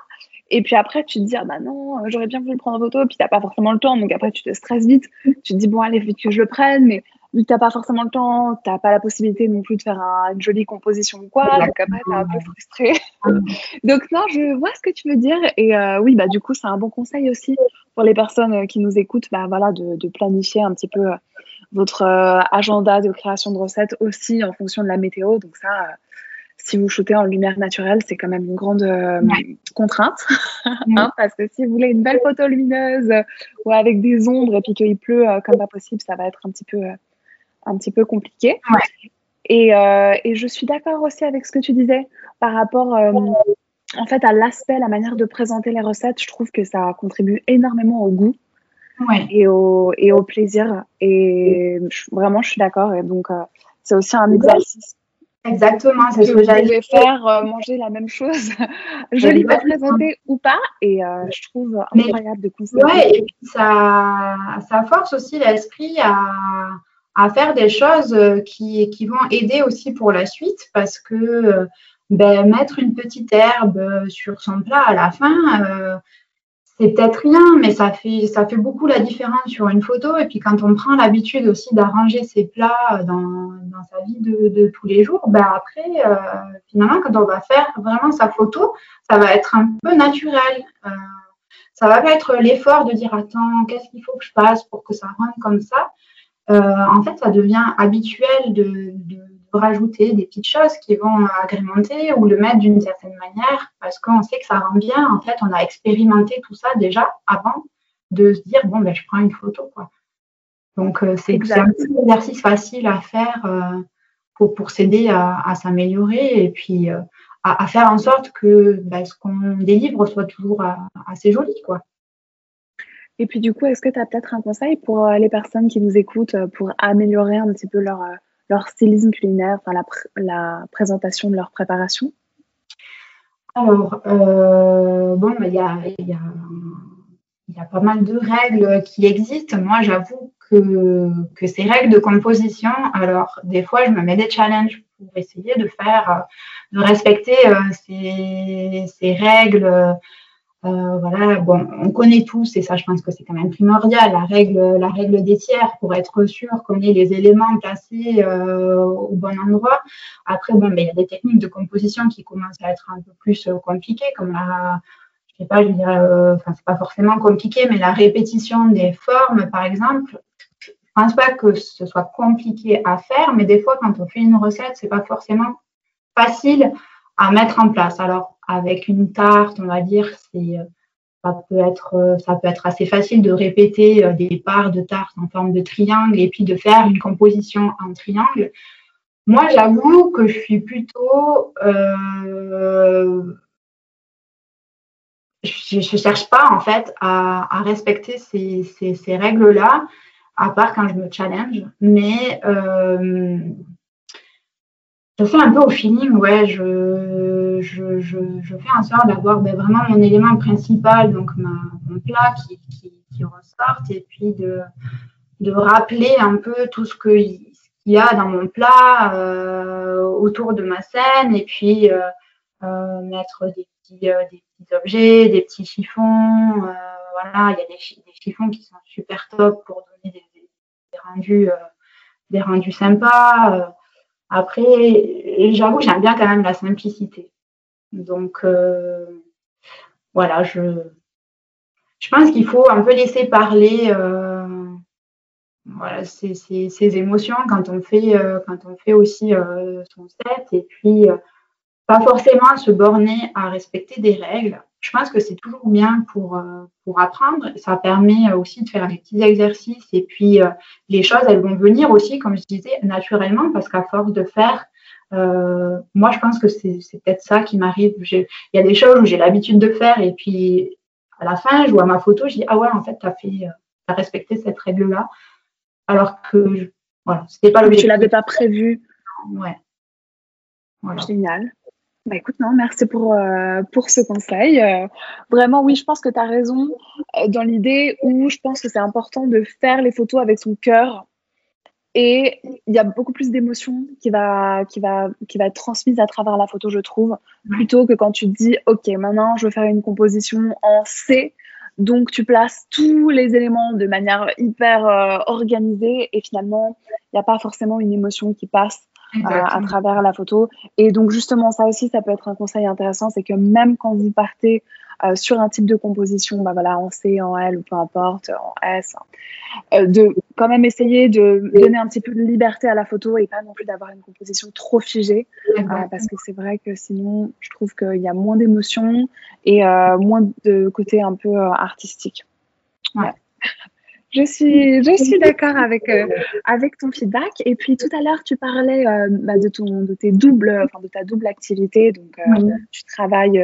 et puis après, tu te dis, ah bah non, j'aurais bien voulu le prendre en photo. Puis, tu n'as pas forcément le temps. Donc après, tu te stresses vite. Tu te dis, bon, allez, vite que je le prenne. Mais vu que tu n'as pas forcément le temps, tu n'as pas la possibilité non plus de faire une jolie composition ou quoi. Donc après, tu es un peu frustré. donc non, je vois ce que tu veux dire. Et euh, oui, bah du coup, c'est un bon conseil aussi pour les personnes euh, qui nous écoutent, bah, voilà, de, planifier un petit peu euh, votre agenda de création de recettes aussi en fonction de la météo. Donc ça, si vous shootez en lumière naturelle, c'est quand même une grande euh, contrainte. Hein, parce que si vous voulez une belle photo lumineuse ou avec des ombres et puis qu'il pleut comme pas possible, ça va être un petit peu, un petit peu compliqué. Et, et, je suis d'accord aussi avec ce que tu disais par rapport en fait, à l'aspect, la manière de présenter les recettes. Je trouve que ça contribue énormément au goût. Et, au, et au plaisir. Et vraiment, je suis d'accord. Et donc, c'est aussi un exercice Exactement, c'est ce que j'allais faire, euh, manger la même chose, joliment présentée ou pas, et euh, je trouve incroyable de constater. Ouais, et puis ça, ça force aussi l'esprit à, à, faire des choses euh, qui, qui, vont aider aussi pour la suite, parce que ben, mettre une petite herbe sur son plat à la fin, c'est peut-être rien, mais ça fait, ça fait beaucoup la différence sur une photo. Et puis quand on prend l'habitude aussi d'arranger ses plats dans, dans sa vie de, tous les jours, ben après, euh, finalement, quand on va faire vraiment sa photo, ça va être un peu naturel. Euh, ça va pas être l'effort de dire attends, qu'est-ce qu'il faut que je fasse pour que ça rentre comme ça. Euh, en fait, ça devient habituel de rajouter des petites choses qui vont agrémenter ou le mettre d'une certaine manière parce qu'on sait que ça rend bien. En fait, on a expérimenté tout ça déjà avant de se dire bon, ben, je prends une photo. Quoi. Donc, euh, c'est un exercice facile à faire euh, pour, pour s'aider à, s'améliorer et puis euh, à, faire en sorte que ben, ce qu'on délivre soit toujours assez joli. Quoi. Et puis, du coup, est-ce que tu as peut-être un conseil pour les personnes qui nous écoutent pour améliorer un petit peu leur leur stylisme culinaire, enfin la, présentation de leur préparation? Alors, euh, bon, il y a, pas mal de règles qui existent. Moi, j'avoue que, que ces règles de composition, alors des fois, je me mets des challenges pour essayer de faire, de respecter euh, ces règles euh, voilà, bon, on connaît tous, et ça, je pense que c'est quand même primordial, la règle, la règle des tiers pour être sûr qu'on ait les éléments placés euh, au bon endroit. Après, bon, mais il y a des techniques de composition qui commencent à être un peu plus euh, compliquées, comme la, je sais pas, je dirais, enfin, c'est pas forcément compliqué, mais la répétition des formes, par exemple. Je pense pas que ce soit compliqué à faire, mais des fois, quand on fait une recette, c'est pas forcément facile à mettre en place. Alors, avec une tarte, on va dire, c'est euh, ça peut être euh, ça peut être assez facile de répéter euh, des parts de tarte en forme de triangle et puis de faire une composition en triangle. Moi, j'avoue que je suis plutôt je, cherche pas en fait à, respecter ces, règles-là, à part quand je me challenge, mais je fais un peu au feeling, ouais, je, je, je, fais en sorte d'avoir ben, vraiment mon élément principal, donc ma, mon plat qui, qui, ressorte, et puis de, de rappeler un peu tout ce qu'il y a dans mon plat euh, autour de ma scène, et puis euh, euh, mettre des petits, des petits objets, des petits chiffons. Voilà, il y a des, chiffons qui sont super top pour donner des, rendus, des rendus sympas. Après, j'avoue, j'aime bien quand même la simplicité. Donc, euh, voilà, je, je pense qu'il faut un peu laisser parler euh, voilà, ces, émotions quand on fait, euh, quand on fait aussi son set et puis pas forcément se borner à respecter des règles je pense que c'est toujours bien pour, euh, pour apprendre. Ça permet aussi de faire des petits exercices et puis euh, les choses, elles vont venir aussi, comme je disais, naturellement parce qu'à force de faire, euh, moi, je pense que c'est peut-être ça qui m'arrive. Il y a des choses où j'ai l'habitude de faire et puis à la fin, je vois ma photo, je dis ah ouais, en fait, tu as fait, as respecté cette règle-là, alors que voilà, c'était pas l'objectif. Tu l'avais pas prévu. Ouais. Voilà. Génial. Bah écoute, non, merci pour, euh, pour ce conseil. Euh, vraiment, oui, je pense que tu as raison euh, dans l'idée où je pense que c'est important de faire les photos avec son cœur. Et il y a beaucoup plus d'émotion qui va, qui, va, qui va être transmise à travers la photo, je trouve, plutôt que quand tu te dis, OK, maintenant, je veux faire une composition en C. Donc, tu places tous les éléments de manière hyper organisée et finalement, il n'y a pas forcément une émotion qui passe à travers la photo. Et donc justement, ça aussi, ça peut être un conseil intéressant, c'est que même quand vous partez sur un type de composition, bah voilà, en C, en L ou peu importe, en S, hein. de quand même essayer de donner un petit peu de liberté à la photo et pas non plus d'avoir une composition trop figée, parce que c'est vrai que sinon, je trouve qu'il y a moins d'émotions et moins de côté un peu artistique. Ouais. Je suis, je suis d'accord avec, euh, avec ton feedback. Et puis tout à l'heure, tu parlais euh, bah, de, ton, de, tes doubles, enfin, de ta double activité. Donc, euh, tu travailles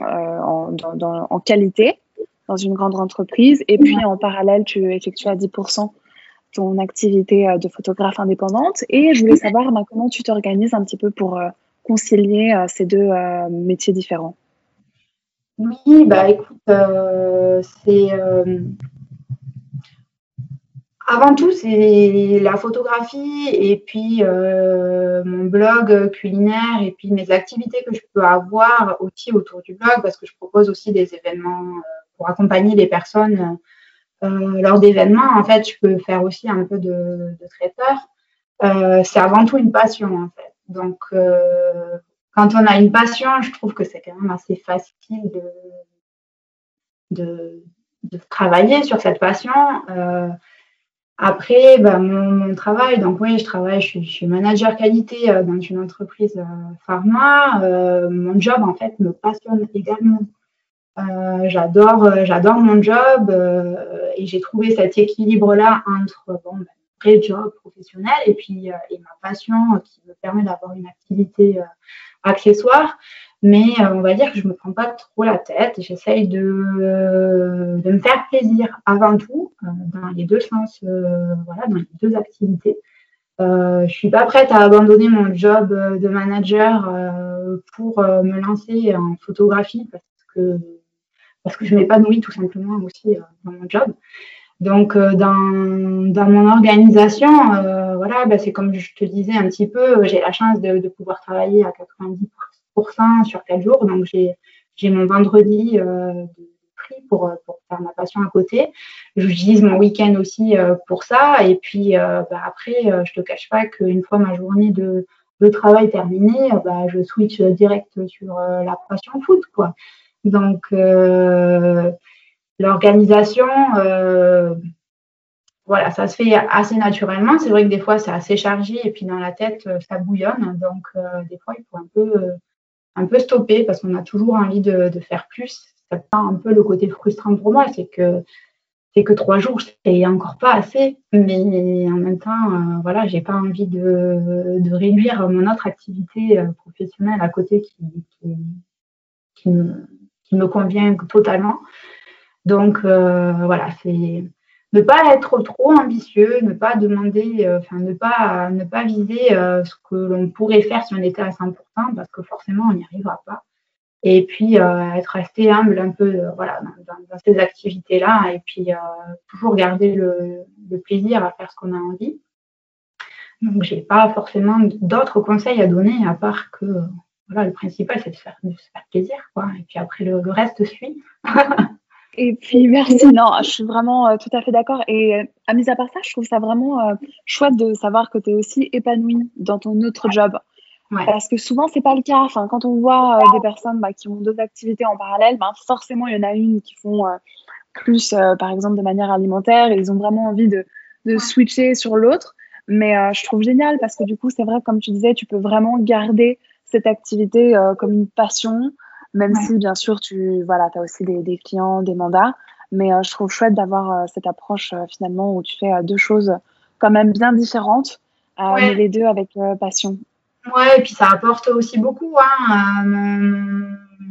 en, dans, en, qualité dans une grande entreprise. Et puis en parallèle, tu effectues à 10% ton activité de photographe indépendante. Et je voulais savoir bah, comment tu t'organises un petit peu pour concilier ces deux métiers différents? Oui, bah écoute, c'est avant tout, c'est la photographie et puis euh, mon blog culinaire et puis mes activités que je peux avoir aussi autour du blog parce que je propose aussi des événements euh, pour accompagner les personnes euh, lors d'événements. En fait, je peux faire aussi un peu de, de traiteur. c'est avant tout une passion en fait. Donc, quand on a une passion, je trouve que c'est quand même assez facile de, de, de travailler sur cette passion. Après, bah, mon, travail, donc oui, je travaille, je suis, manager qualité euh, dans une entreprise euh, pharma. Euh, mon job, en fait, me passionne également. j'adore, j'adore mon job et j'ai trouvé cet équilibre-là entre bon, ben, vrai job professionnel et puis et ma passion qui me permet d'avoir une activité accessoire. Mais euh, on va dire que je ne me prends pas trop la tête. J'essaye de, euh, de, me faire plaisir avant tout, euh, dans les deux sens, voilà, dans les deux activités. je ne suis pas prête à abandonner mon job de manager pour me lancer en photographie parce que, parce que je m'épanouis tout simplement aussi dans mon job. Donc, dans, dans, mon organisation, voilà, bah, c'est comme je te disais un petit peu, j'ai la chance de, de pouvoir travailler à 90% sur quel jour. Donc, j'ai mon vendredi euh, prix pour, pour, faire ma passion à côté. J'utilise mon week-end aussi euh, pour ça. Et puis, euh, bah, après, je te cache pas qu'une fois ma journée de, de travail terminée, bah, je switch direct sur la passion foot. Quoi. Donc, l'organisation, voilà, ça se fait assez naturellement. C'est vrai que des fois, c'est assez chargé et puis dans la tête, ça bouillonne. Donc, des fois, il faut un peu un peu stoppé parce qu'on a toujours envie de, faire plus. C'est pas un peu le côté frustrant pour moi, c'est que c'est que trois jours, c'est encore pas assez, mais en même temps, euh, voilà, j'ai pas envie de, réduire mon autre activité euh, professionnelle à côté qui, qui, me, convient totalement. Donc euh, voilà, c'est ne pas être trop ambitieux, ne pas demander, euh, enfin ne pas ne pas viser euh, ce que l'on pourrait faire si on était à 100%, parce que forcément on n'y arrivera pas. Et puis être resté humble un peu, voilà, dans, ces activités-là, et puis toujours garder le, plaisir à faire ce qu'on a envie. Donc j'ai pas forcément d'autres conseils à donner à part que voilà, le principal c'est de, faire, se faire plaisir, quoi. Et puis après le reste suit. Et puis merci, non, je suis vraiment euh, tout à fait d'accord. Et euh, à mis à part ça, je trouve ça vraiment euh, chouette de savoir que tu es aussi épanouie dans ton autre job. Parce que souvent, c'est pas le cas. Enfin, quand on voit des personnes bah, qui ont deux activités en parallèle, bah, forcément, il y en a une qui font plus, par exemple, de manière alimentaire et ils ont vraiment envie de, de switcher sur l'autre. Mais je trouve génial parce que du coup, c'est vrai, comme tu disais, tu peux vraiment garder cette activité comme une passion même si, bien sûr, tu voilà, as aussi des, clients, des mandats. Mais euh, je trouve chouette d'avoir euh, cette approche euh, finalement où tu fais deux choses quand même bien différentes, mais les deux avec passion. Ouais, et puis ça apporte aussi beaucoup. Hein,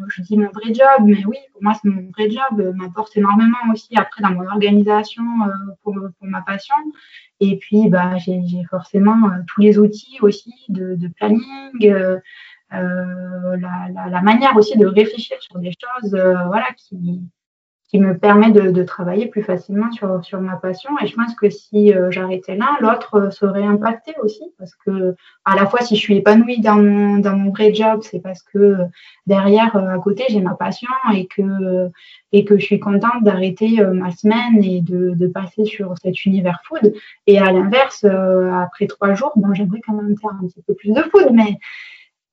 je dis mon vrai job, mais oui, pour moi, c'est mon vrai job, m'apporte énormément aussi après dans mon organisation pour, pour, ma passion. Et puis, bah, j'ai forcément tous les outils aussi de, de planning, euh, la, manière aussi de réfléchir sur des choses euh, voilà, qui, qui me permet de, travailler plus facilement sur, sur ma passion. Et je pense que si euh, j'arrêtais l'un, l'autre serait impacté aussi. Parce que, à la fois, si je suis épanouie dans mon, dans mon vrai job, c'est parce que derrière, à côté, j'ai ma passion et que, et que je suis contente d'arrêter ma semaine et de, de, passer sur cet univers food. Et à l'inverse, après trois jours, bon, j'aimerais quand même faire un petit peu plus de food, mais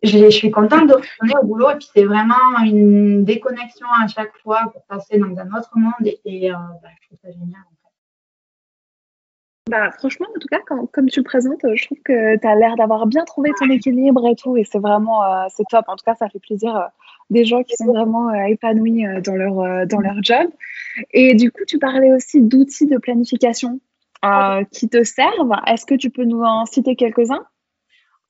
je, suis contente de retourner au boulot et puis c'est vraiment une déconnexion à chaque fois pour passer dans un autre monde et, euh, bah, je trouve ça génial. Bah, franchement, en tout cas, comme tu le présentes, je trouve que tu as l'air d'avoir bien trouvé ton équilibre et tout, et c'est vraiment euh, c'est top. En tout cas, ça fait plaisir euh, des gens qui sont vraiment épanouis dans, leur, dans leur job. Et du coup, tu parlais aussi d'outils de planification qui te servent. Est-ce que tu peux nous en citer quelques-uns?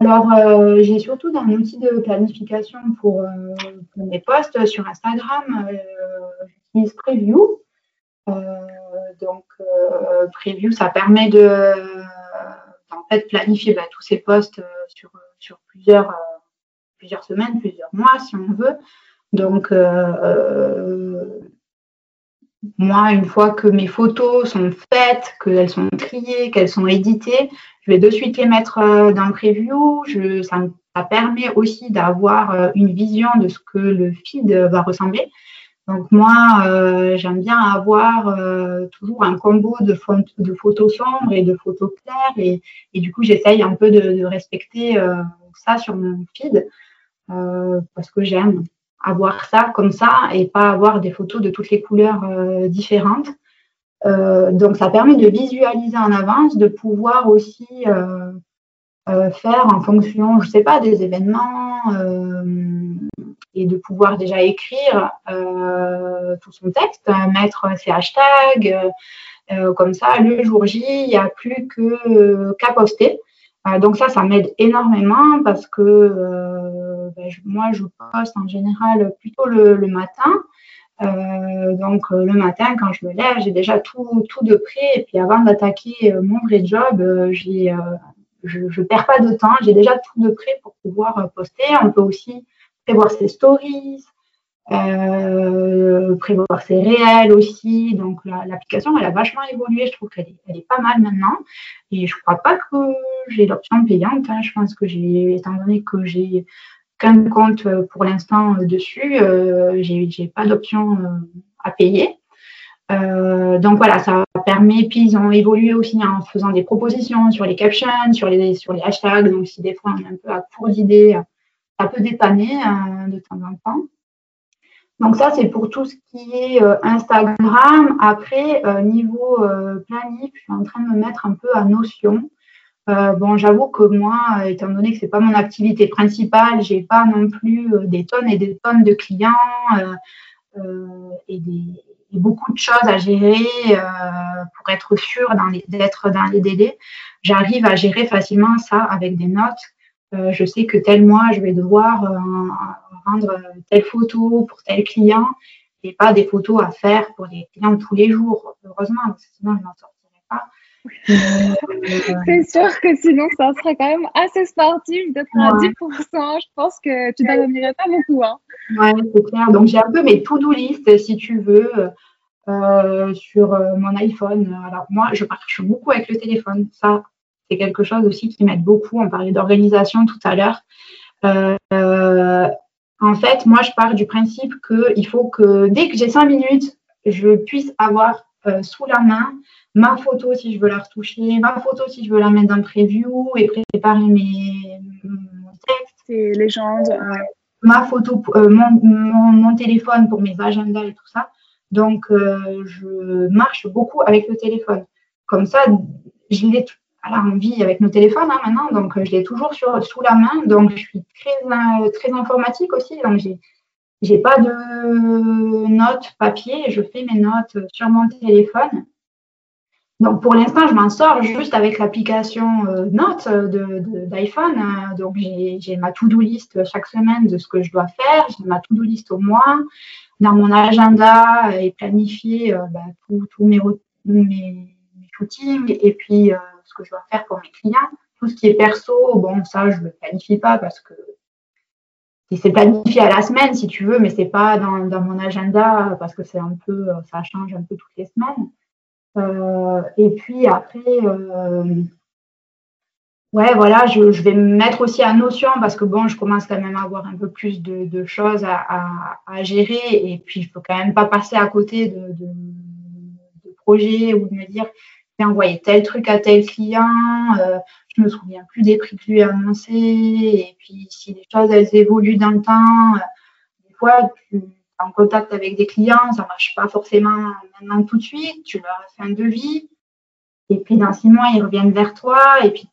Alors, euh, j'ai surtout un outil de planification pour, euh, mes posts sur Instagram. Euh, j'utilise Preview. donc, Preview, ça permet de planifier bah, tous ces posts sur, plusieurs semaines, plusieurs mois, si on veut. Donc, moi, une fois que mes photos sont faites, qu'elles sont triées, qu'elles sont éditées, je vais de suite les mettre euh, dans le preview. Ça, permet aussi d'avoir euh, une vision de ce que le feed va ressembler. Donc moi, euh, j'aime bien avoir toujours un combo de, photos sombres et de photos claires. Et, du coup, j'essaye un peu de respecter ça sur mon feed parce que j'aime avoir ça comme ça et pas avoir des photos de toutes les couleurs différentes. Euh, donc, ça permet de visualiser en avance, de pouvoir aussi euh, euh, faire en fonction, je ne sais pas, des événements et de pouvoir déjà écrire tout son texte, mettre ses hashtags. comme ça, le jour J, il n'y a plus qu'à poster. Donc ça, ça m'aide énormément parce que ben, moi, je poste en général plutôt le matin. Euh, donc euh, le matin, quand je me lève, j'ai déjà tout, tout de près. Et puis avant d'attaquer euh, mon vrai job, j'ai, je ne perds pas de temps. J'ai déjà tout de près pour pouvoir poster. On peut aussi prévoir ses stories, prévoir ses réels aussi. Donc l'application, elle a vachement évolué. Je trouve qu'elle est, pas mal maintenant. Et je crois pas que j'ai l'option payante. Hein. Je pense que j'ai, étant donné que j'ai qu'un compte euh, pour l'instant euh, dessus. Euh, j'ai pas d'option à payer. donc voilà, ça permet. Puis ils ont évolué aussi en faisant des propositions sur les captions, sur les, sur les hashtags. Donc si des fois on est un peu à court d'idées, ça peut dépanner de temps en temps. Donc ça, c'est pour tout ce qui est Instagram. Après, niveau planif, je suis en train de me mettre un peu à Notion. Euh, bon, j'avoue que moi, étant donné que c'est pas mon activité principale, j'ai pas non plus euh, des tonnes et des tonnes de clients euh, et, beaucoup de choses à gérer pour être sûr d'être dans les délais. J'arrive à gérer facilement ça avec des notes. Je sais que tel mois, je vais devoir rendre telle photo pour tel client et pas des photos à faire pour des clients tous les jours. Heureusement, parce que sinon je n'en sortirais pas. c'est sûr que sinon, ça serait quand même assez sportif d'être à 10%. Je pense que tu t'en pas beaucoup. Hein. Oui, c'est clair. Donc, j'ai un peu mes to-do list, si tu veux, euh, sur euh, mon iPhone. Alors, moi, je marche beaucoup avec le téléphone. Ça, c'est quelque chose aussi qui m'aide beaucoup. On parlait d'organisation tout à l'heure. Euh, en fait, moi, je pars du principe qu'il faut que dès que j'ai cinq minutes, je puisse avoir sous la main ma photo si je veux la retoucher, ma photo si je veux la mettre dans le preview et préparer mes textes. et légendes. Ma photo, euh, mon, téléphone pour mes agendas et tout ça. Donc, euh, je marche beaucoup avec le téléphone. Comme ça, je l'ai on vit avec nos téléphones hein, maintenant, donc je l'ai toujours sur, sous la main. Donc, je suis très, très informatique aussi. Donc, j'ai j'ai pas de notes papier, je fais mes notes sur mon téléphone. Donc pour l'instant, je m'en sors juste avec l'application euh, Notes d'iPhone. Euh, donc j'ai ma to-do list chaque semaine de ce que je dois faire. J'ai ma to-do list au mois. Dans mon agenda et planifier euh, bah, tous mes, mes, shootings et puis ce que je dois faire pour mes clients. Tout ce qui est perso, bon, ça, je ne le planifie pas parce que c'est planifié à la semaine si tu veux, mais c'est pas dans, dans, mon agenda parce que c'est un peu, ça change un peu toutes les semaines. Euh, et puis après, euh, ouais, voilà, je, vais me mettre aussi à notion parce que bon, je commence quand même à avoir un peu plus de, choses à, gérer et puis il faut quand même pas passer à côté de, projets ou de me dire j'ai envoyé tel truc à tel client, euh, je me souviens plus des prix que lui a annoncé, et puis si les choses elles évoluent dans le temps, euh, des fois tu es en contact avec des clients, ça marche pas forcément maintenant tout de suite, tu leur as fait un devis, et puis dans six mois ils reviennent vers toi, et puis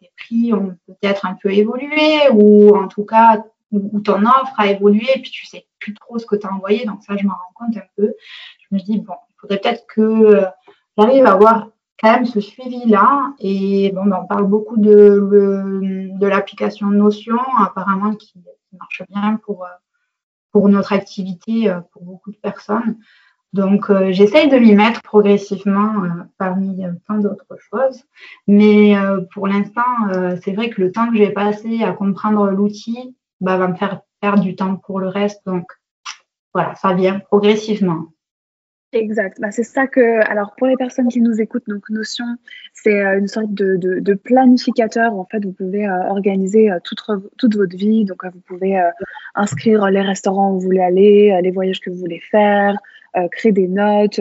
tes prix ont peut-être un peu évolué, ou en tout cas où ton offre a évolué, et puis tu sais plus trop ce que tu as envoyé, donc ça je m'en rends compte un peu. Je me dis, bon, il faudrait peut-être que euh, j'arrive à avoir quand même ce suivi-là. Et bon, ben, on parle beaucoup de, de l'application Notion, apparemment, qui, marche bien pour, euh, pour notre activité, euh, pour beaucoup de personnes. Donc, euh, j'essaye de m'y mettre progressivement parmi plein d'autres choses. Mais pour l'instant, c'est vrai que le temps que j'ai passé à comprendre l'outil bah, va me faire perdre du temps pour le reste. Donc, voilà, ça vient progressivement. Exact. Bah, c'est ça que, alors pour les personnes qui nous écoutent, donc Notion, c'est euh, une sorte de, planificateur. En fait, vous pouvez euh, organiser euh, toute, toute votre vie. Donc, vous pouvez inscrire les restaurants où vous voulez aller, les voyages que vous voulez faire, créer des notes,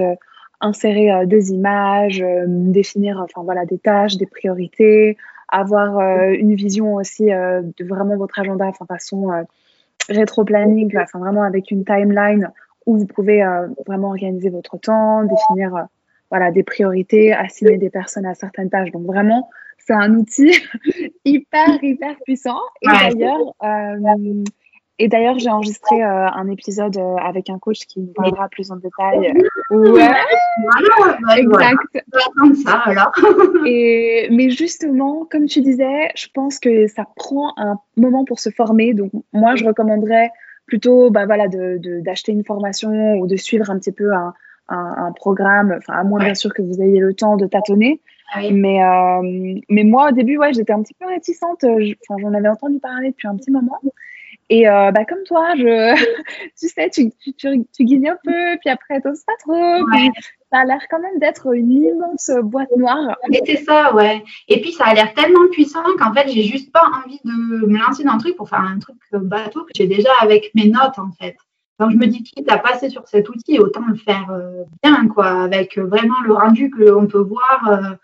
insérer des images, définir, enfin voilà, des tâches, des priorités, avoir une vision aussi de vraiment votre agenda, enfin façon rétro-planning, enfin vraiment avec une timeline où vous pouvez euh, vraiment organiser votre temps, définir euh, voilà, des priorités, assigner des personnes à certaines tâches. Donc vraiment, c'est un outil hyper, hyper puissant. Et d'ailleurs, euh, et d'ailleurs, j'ai enregistré un épisode avec un coach qui nous parlera plus en détail. Ouais, exact. Ça, alors. et, mais justement, comme tu disais, je pense que ça prend un moment pour se former. Donc, moi, je recommanderais plutôt bah, voilà, d'acheter de, une formation ou de suivre un petit peu un, un, programme, enfin, à moins bien sûr que vous ayez le temps de tâtonner. Ah mais, euh, mais moi, au début, ouais, j'étais un petit peu réticente. J'en avais entendu parler depuis un petit moment. Et euh, bah, comme toi, je, tu sais, tu, tu, tu, guignes un peu, puis après, t'oses pas trop. ça a l'air quand même d'être une immense boîte noire. Et c'est ça, ouais. Et puis, ça a l'air tellement puissant qu'en fait, j'ai juste pas envie de me lancer dans un truc pour faire un truc bateau que j'ai déjà avec mes notes, en fait. Donc, je me dis, quitte à passer sur cet outil, autant le faire euh, bien, quoi, avec vraiment le rendu qu'on peut voir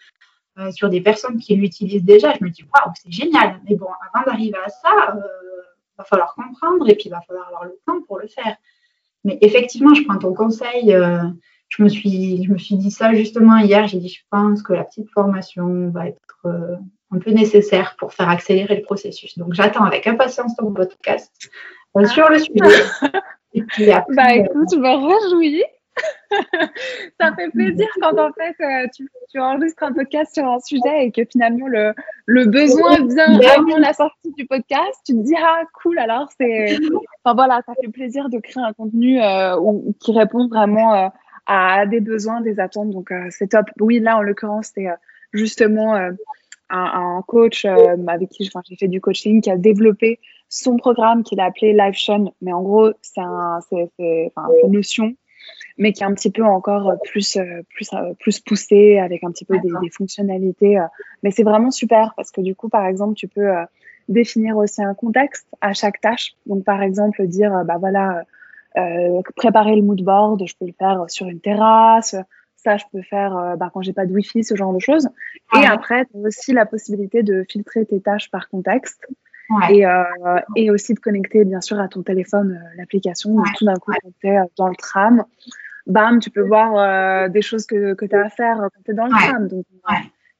euh, sur des personnes qui l'utilisent déjà. Je me dis, waouh, c'est génial. Mais bon, avant d'arriver à ça, va falloir comprendre et puis il va falloir avoir le temps pour le faire. Mais effectivement, je prends ton conseil. Euh, je, me suis, je me suis dit ça justement hier. J'ai dit, je pense que la petite formation va être euh, un peu nécessaire pour faire accélérer le processus. Donc, j'attends avec impatience ton podcast euh, sur le sujet. bah écoute, je me réjouis. ça fait plaisir quand en fait euh, tu, tu, enregistres un podcast sur un sujet et que finalement le, le besoin vient avant la sortie du podcast. Tu te dis ah cool alors c'est enfin voilà ça fait plaisir de créer un contenu euh, qui répond vraiment euh, à des besoins, des attentes donc c'est top. Oui là en l'occurrence c'est justement un, un, coach avec qui j'ai fait du coaching qui a développé son programme qu'il a appelé LiveShun mais en gros c'est un c'est une notion mais qui est un petit peu encore plus, euh, plus, euh, plus poussé avec un petit peu des, des, fonctionnalités. Euh. Mais c'est vraiment super parce que du coup, par exemple, tu peux définir aussi un contexte à chaque tâche. Donc, par exemple, dire, bah voilà, euh, préparer le mood board, je peux le faire sur une terrasse. Ça, je peux faire bah, quand j'ai pas de wifi, ce genre de choses. Et après, tu as aussi la possibilité de filtrer tes tâches par contexte. Et, euh, et, aussi de connecter bien sûr à ton téléphone euh, l'application. Tout d'un coup, quand tu es dans le tram, bam, tu peux voir euh, des choses que, que tu as à faire quand tu es dans le tram. Donc,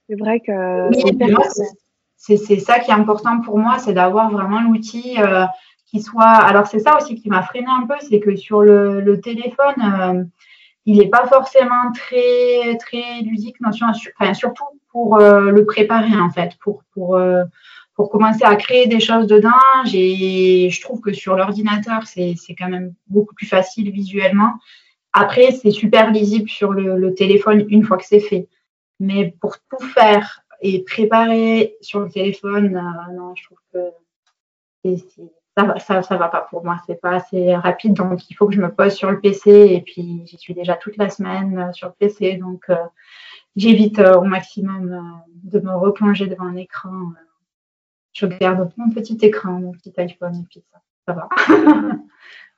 c'est vrai que c'est ça qui est important pour moi, c'est d'avoir vraiment l'outil qui soit. Alors, c'est ça aussi qui m'a freiné un peu, c'est que sur le, le téléphone, il n'est pas forcément très, très ludique, enfin, surtout pour le préparer en fait, pour, pour pour commencer à créer des choses dedans. je trouve que sur l'ordinateur, c'est, quand même beaucoup plus facile visuellement. Après, c'est super lisible sur le, téléphone une fois que c'est fait. Mais pour tout faire et préparer sur le téléphone, euh, non, je trouve que ça, ça, va pas pour moi. C'est pas assez rapide. Donc, il faut que je me pose sur le PC. Et puis, j'y suis déjà toute la semaine euh, sur le PC. Donc, euh, j'évite au maximum de me replonger devant un écran je garde mon petit écran, mon petit iPhone, et puis ça, ça va.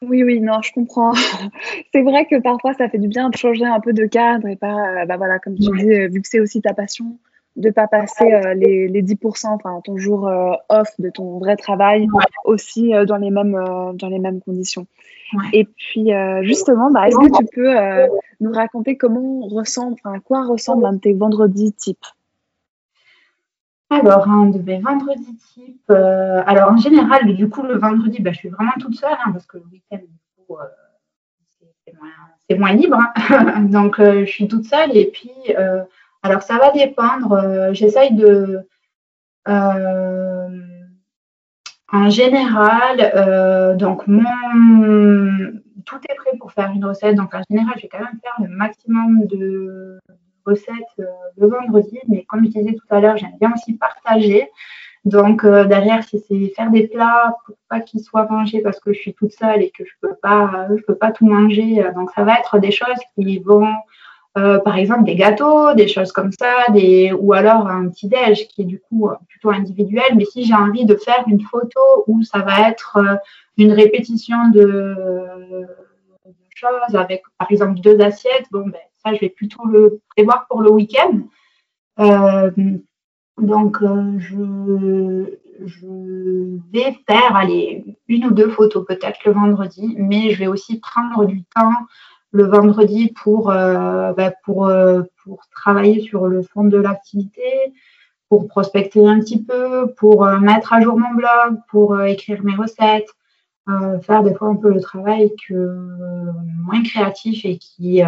Oui, oui, non, je comprends. c'est vrai que parfois, ça fait du bien de changer un peu de cadre et pas, bah voilà, comme tu dis, vu que c'est aussi ta passion, de pas passer euh, les, les 10%, enfin ton jour euh, off de ton vrai travail aussi euh, dans les mêmes dans les mêmes conditions. Et puis justement, bah, est-ce que tu peux nous raconter comment ressemble, à quoi ressemble un de tes vendredis types? Alors, un de mes vendredis types, alors en général, du coup, le vendredi, bah, je suis vraiment toute seule hein, parce que le week-end, c'est moins, libre. Hein. Donc, je suis toute seule et puis alors, ça va dépendre. Euh, j'essaye de. Euh, en général, euh, donc mon, tout est prêt pour faire une recette. Donc en général, je vais quand même faire le maximum de recettes le vendredi. Mais comme je disais tout à l'heure, j'aime bien aussi partager. Donc derrière, si c'est faire des plats pour pas qu'ils soient mangés parce que je suis toute seule et que je peux pas, je peux pas tout manger. Donc ça va être des choses qui vont euh, par exemple des gâteaux, des choses comme ça, des, ou alors un petit déj qui est du coup plutôt individuel. Mais si j'ai envie de faire une photo où ça va être euh, une répétition de, choses avec par exemple deux assiettes, bon ben je vais plutôt le prévoir pour le week-end. Euh, donc je, je vais faire allez, une ou deux photos peut-être le vendredi, mais je vais aussi prendre du temps le vendredi pour, euh, bah, pour, euh, pour travailler sur le fond de l'activité, pour prospecter un petit peu, pour euh, mettre à jour mon blog, pour écrire mes recettes, faire des fois un peu le travail que, moins créatif et qui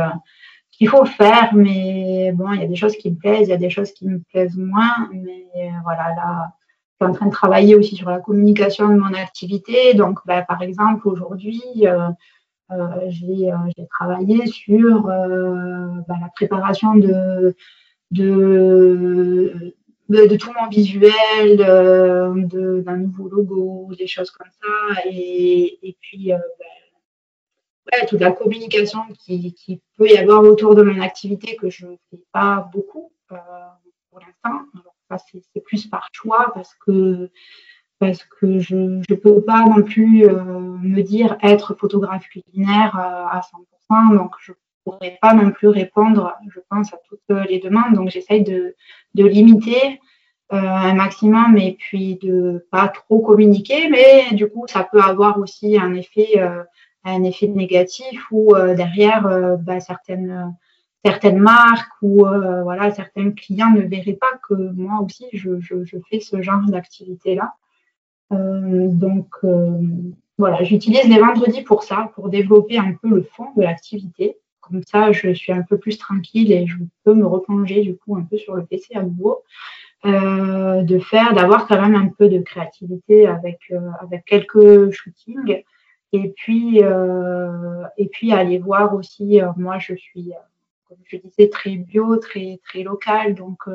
qu'il faut faire, mais bon, il y a des choses qui me plaisent, il y a des choses qui me plaisent moins, mais voilà, là, je suis en train de travailler aussi sur la communication de mon activité. Donc, bah, par exemple, aujourd'hui, euh, euh, j'ai travaillé sur euh, bah, la préparation de, de, tout mon visuel, d'un nouveau logo, des choses comme ça. Et, et puis, bah, toute la communication qui, qui, peut y avoir autour de mon activité que je ne fais pas beaucoup pour l'instant. C'est plus par choix parce que parce que je ne peux pas non plus euh, me dire être photographe culinaire euh, à 100%, donc je ne pourrais pas non plus répondre, je pense, à toutes les demandes. Donc j'essaye de, de, limiter euh, un maximum et puis de pas trop communiquer, mais du coup ça peut avoir aussi un effet, un effet négatif où derrière bah, certaines certaines marques ou voilà certains clients ne verraient pas que moi aussi je, fais ce genre d'activité là. Euh, donc euh, voilà, j'utilise les vendredis pour ça, pour développer un peu le fond de l'activité. Comme ça, je suis un peu plus tranquille et je peux me replonger du coup un peu sur le PC à nouveau. Euh, de faire, d'avoir quand même un peu de créativité avec, avec quelques shootings. Et puis, et puis aller voir aussi, moi je suis, comme je disais, très bio, très, très local. Donc,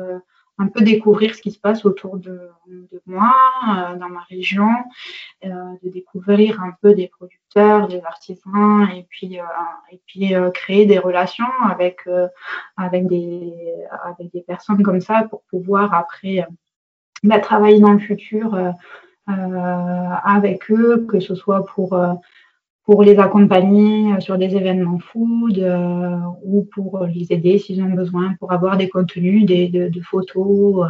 un peu découvrir ce qui se passe autour de, moi, euh, dans ma région, euh, de découvrir un peu des producteurs, des artisans, et puis, euh, et puis créer des relations avec, avec, des, avec des personnes comme ça pour pouvoir après bah, travailler dans le futur avec eux, que ce soit pour pour les accompagner euh, sur des événements food euh, ou pour les aider s'ils ont besoin pour avoir des contenus, des, de, photos.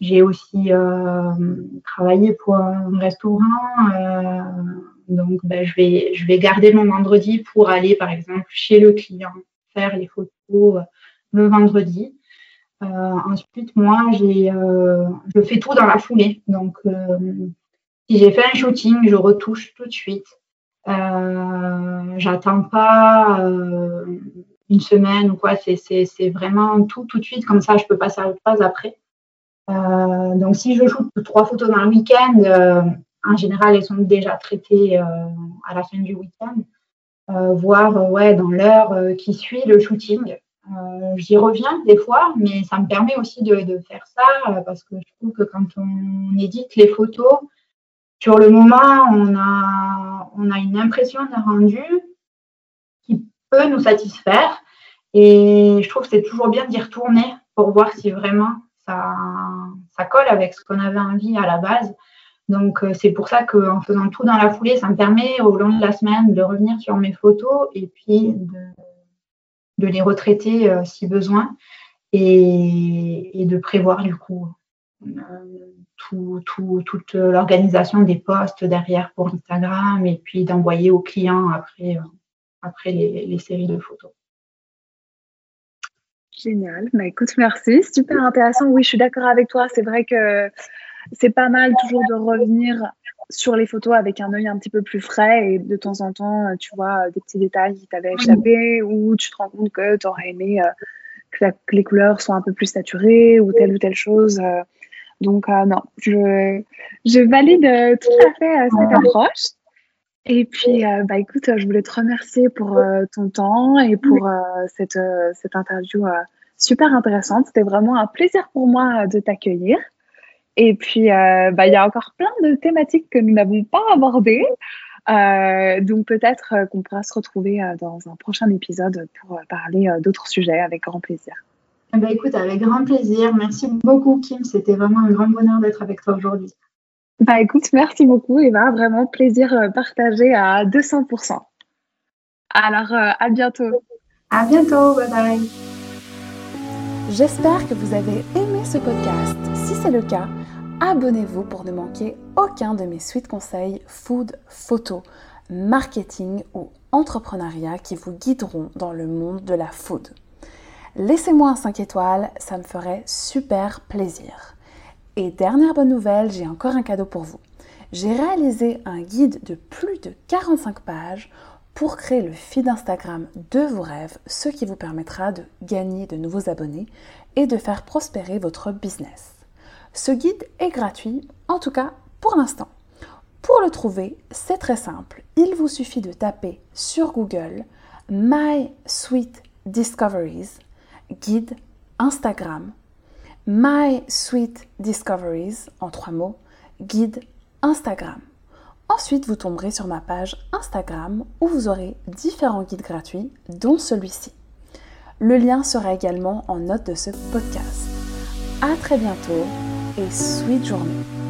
J'ai aussi euh, travaillé pour un restaurant, donc ben, je, vais, je vais garder mon vendredi pour aller par exemple chez le client faire les photos le vendredi. Ensuite, moi, j'ai, je fais tout dans la foulée. Donc, si j'ai fait un shooting, je retouche tout de suite. Euh, j'attends pas euh, une semaine ou quoi. C'est vraiment tout tout de suite. Comme ça, je peux passer à autre chose après. Euh, donc, si je shoot trois photos dans le week-end, en général, elles sont déjà traitées à la fin du week-end. voire ouais, dans l'heure qui suit le shooting. J'y reviens des fois, mais ça me permet aussi de, faire ça parce que je trouve que quand on édite les photos, sur le moment, on a, on a une impression d'un rendu qui peut nous satisfaire. Et je trouve que c'est toujours bien d'y retourner pour voir si vraiment ça, ça colle avec ce qu'on avait envie à la base. Donc, c'est pour ça qu'en faisant tout dans la foulée, ça me permet au long de la semaine de revenir sur mes photos et puis de, les retraiter si besoin et, de prévoir du coup toute l'organisation des posts derrière pour Instagram et puis d'envoyer aux clients après, après les séries de photos. Génial. Bah, écoute, merci. Super intéressant. Oui, je suis d'accord avec toi. C'est vrai que c'est pas mal toujours de revenir sur les photos avec un œil un petit peu plus frais et de temps en temps, tu vois, des petits détails qui t'avaient échappé ou tu te rends compte que tu aurais aimé euh, que, les couleurs soient un peu plus saturées ou telle ou telle chose. Euh. donc, euh, non, je, je valide tout à fait cette approche. Et puis, euh, bah, écoute, je voulais te remercier pour euh, ton temps et pour euh, cette, cette interview super intéressante. C'était vraiment un plaisir pour moi de t'accueillir. Et puis, bah, il y a encore plein de thématiques que nous n'avons pas abordées. donc, peut-être qu'on pourra se retrouver dans un prochain épisode pour parler d'autres sujets avec grand plaisir. Eh ben, écoute, avec grand plaisir. Merci beaucoup, Kim. C'était vraiment un grand bonheur d'être avec toi aujourd'hui. Bah écoute, merci beaucoup Eva, vraiment plaisir euh, partagé à 200%. Alors euh, à bientôt. À bientôt, bye bye. J'espère que vous avez aimé ce podcast. Si c'est le cas, abonnez-vous pour ne manquer aucun de mes suites conseils food, photo, marketing ou entrepreneuriat qui vous guideront dans le monde de la food. Laissez-moi un 5 étoiles, ça me ferait super plaisir. Et dernière bonne nouvelle, j'ai encore un cadeau pour vous. J'ai réalisé un guide de plus de 45 pages pour créer le feed Instagram de vos rêves, ce qui vous permettra de gagner de nouveaux abonnés et de faire prospérer votre business. Ce guide est gratuit, en tout cas pour l'instant. Pour le trouver, c'est très simple. Il vous suffit de taper sur Google My Discoveries, guide Instagram My Discoveries, en trois mots, guide Instagram. Ensuite, vous tomberez sur ma page Instagram où vous aurez différents guides gratuits, dont celui-ci. Le lien sera également en note de ce podcast. À très bientôt et sweet journée.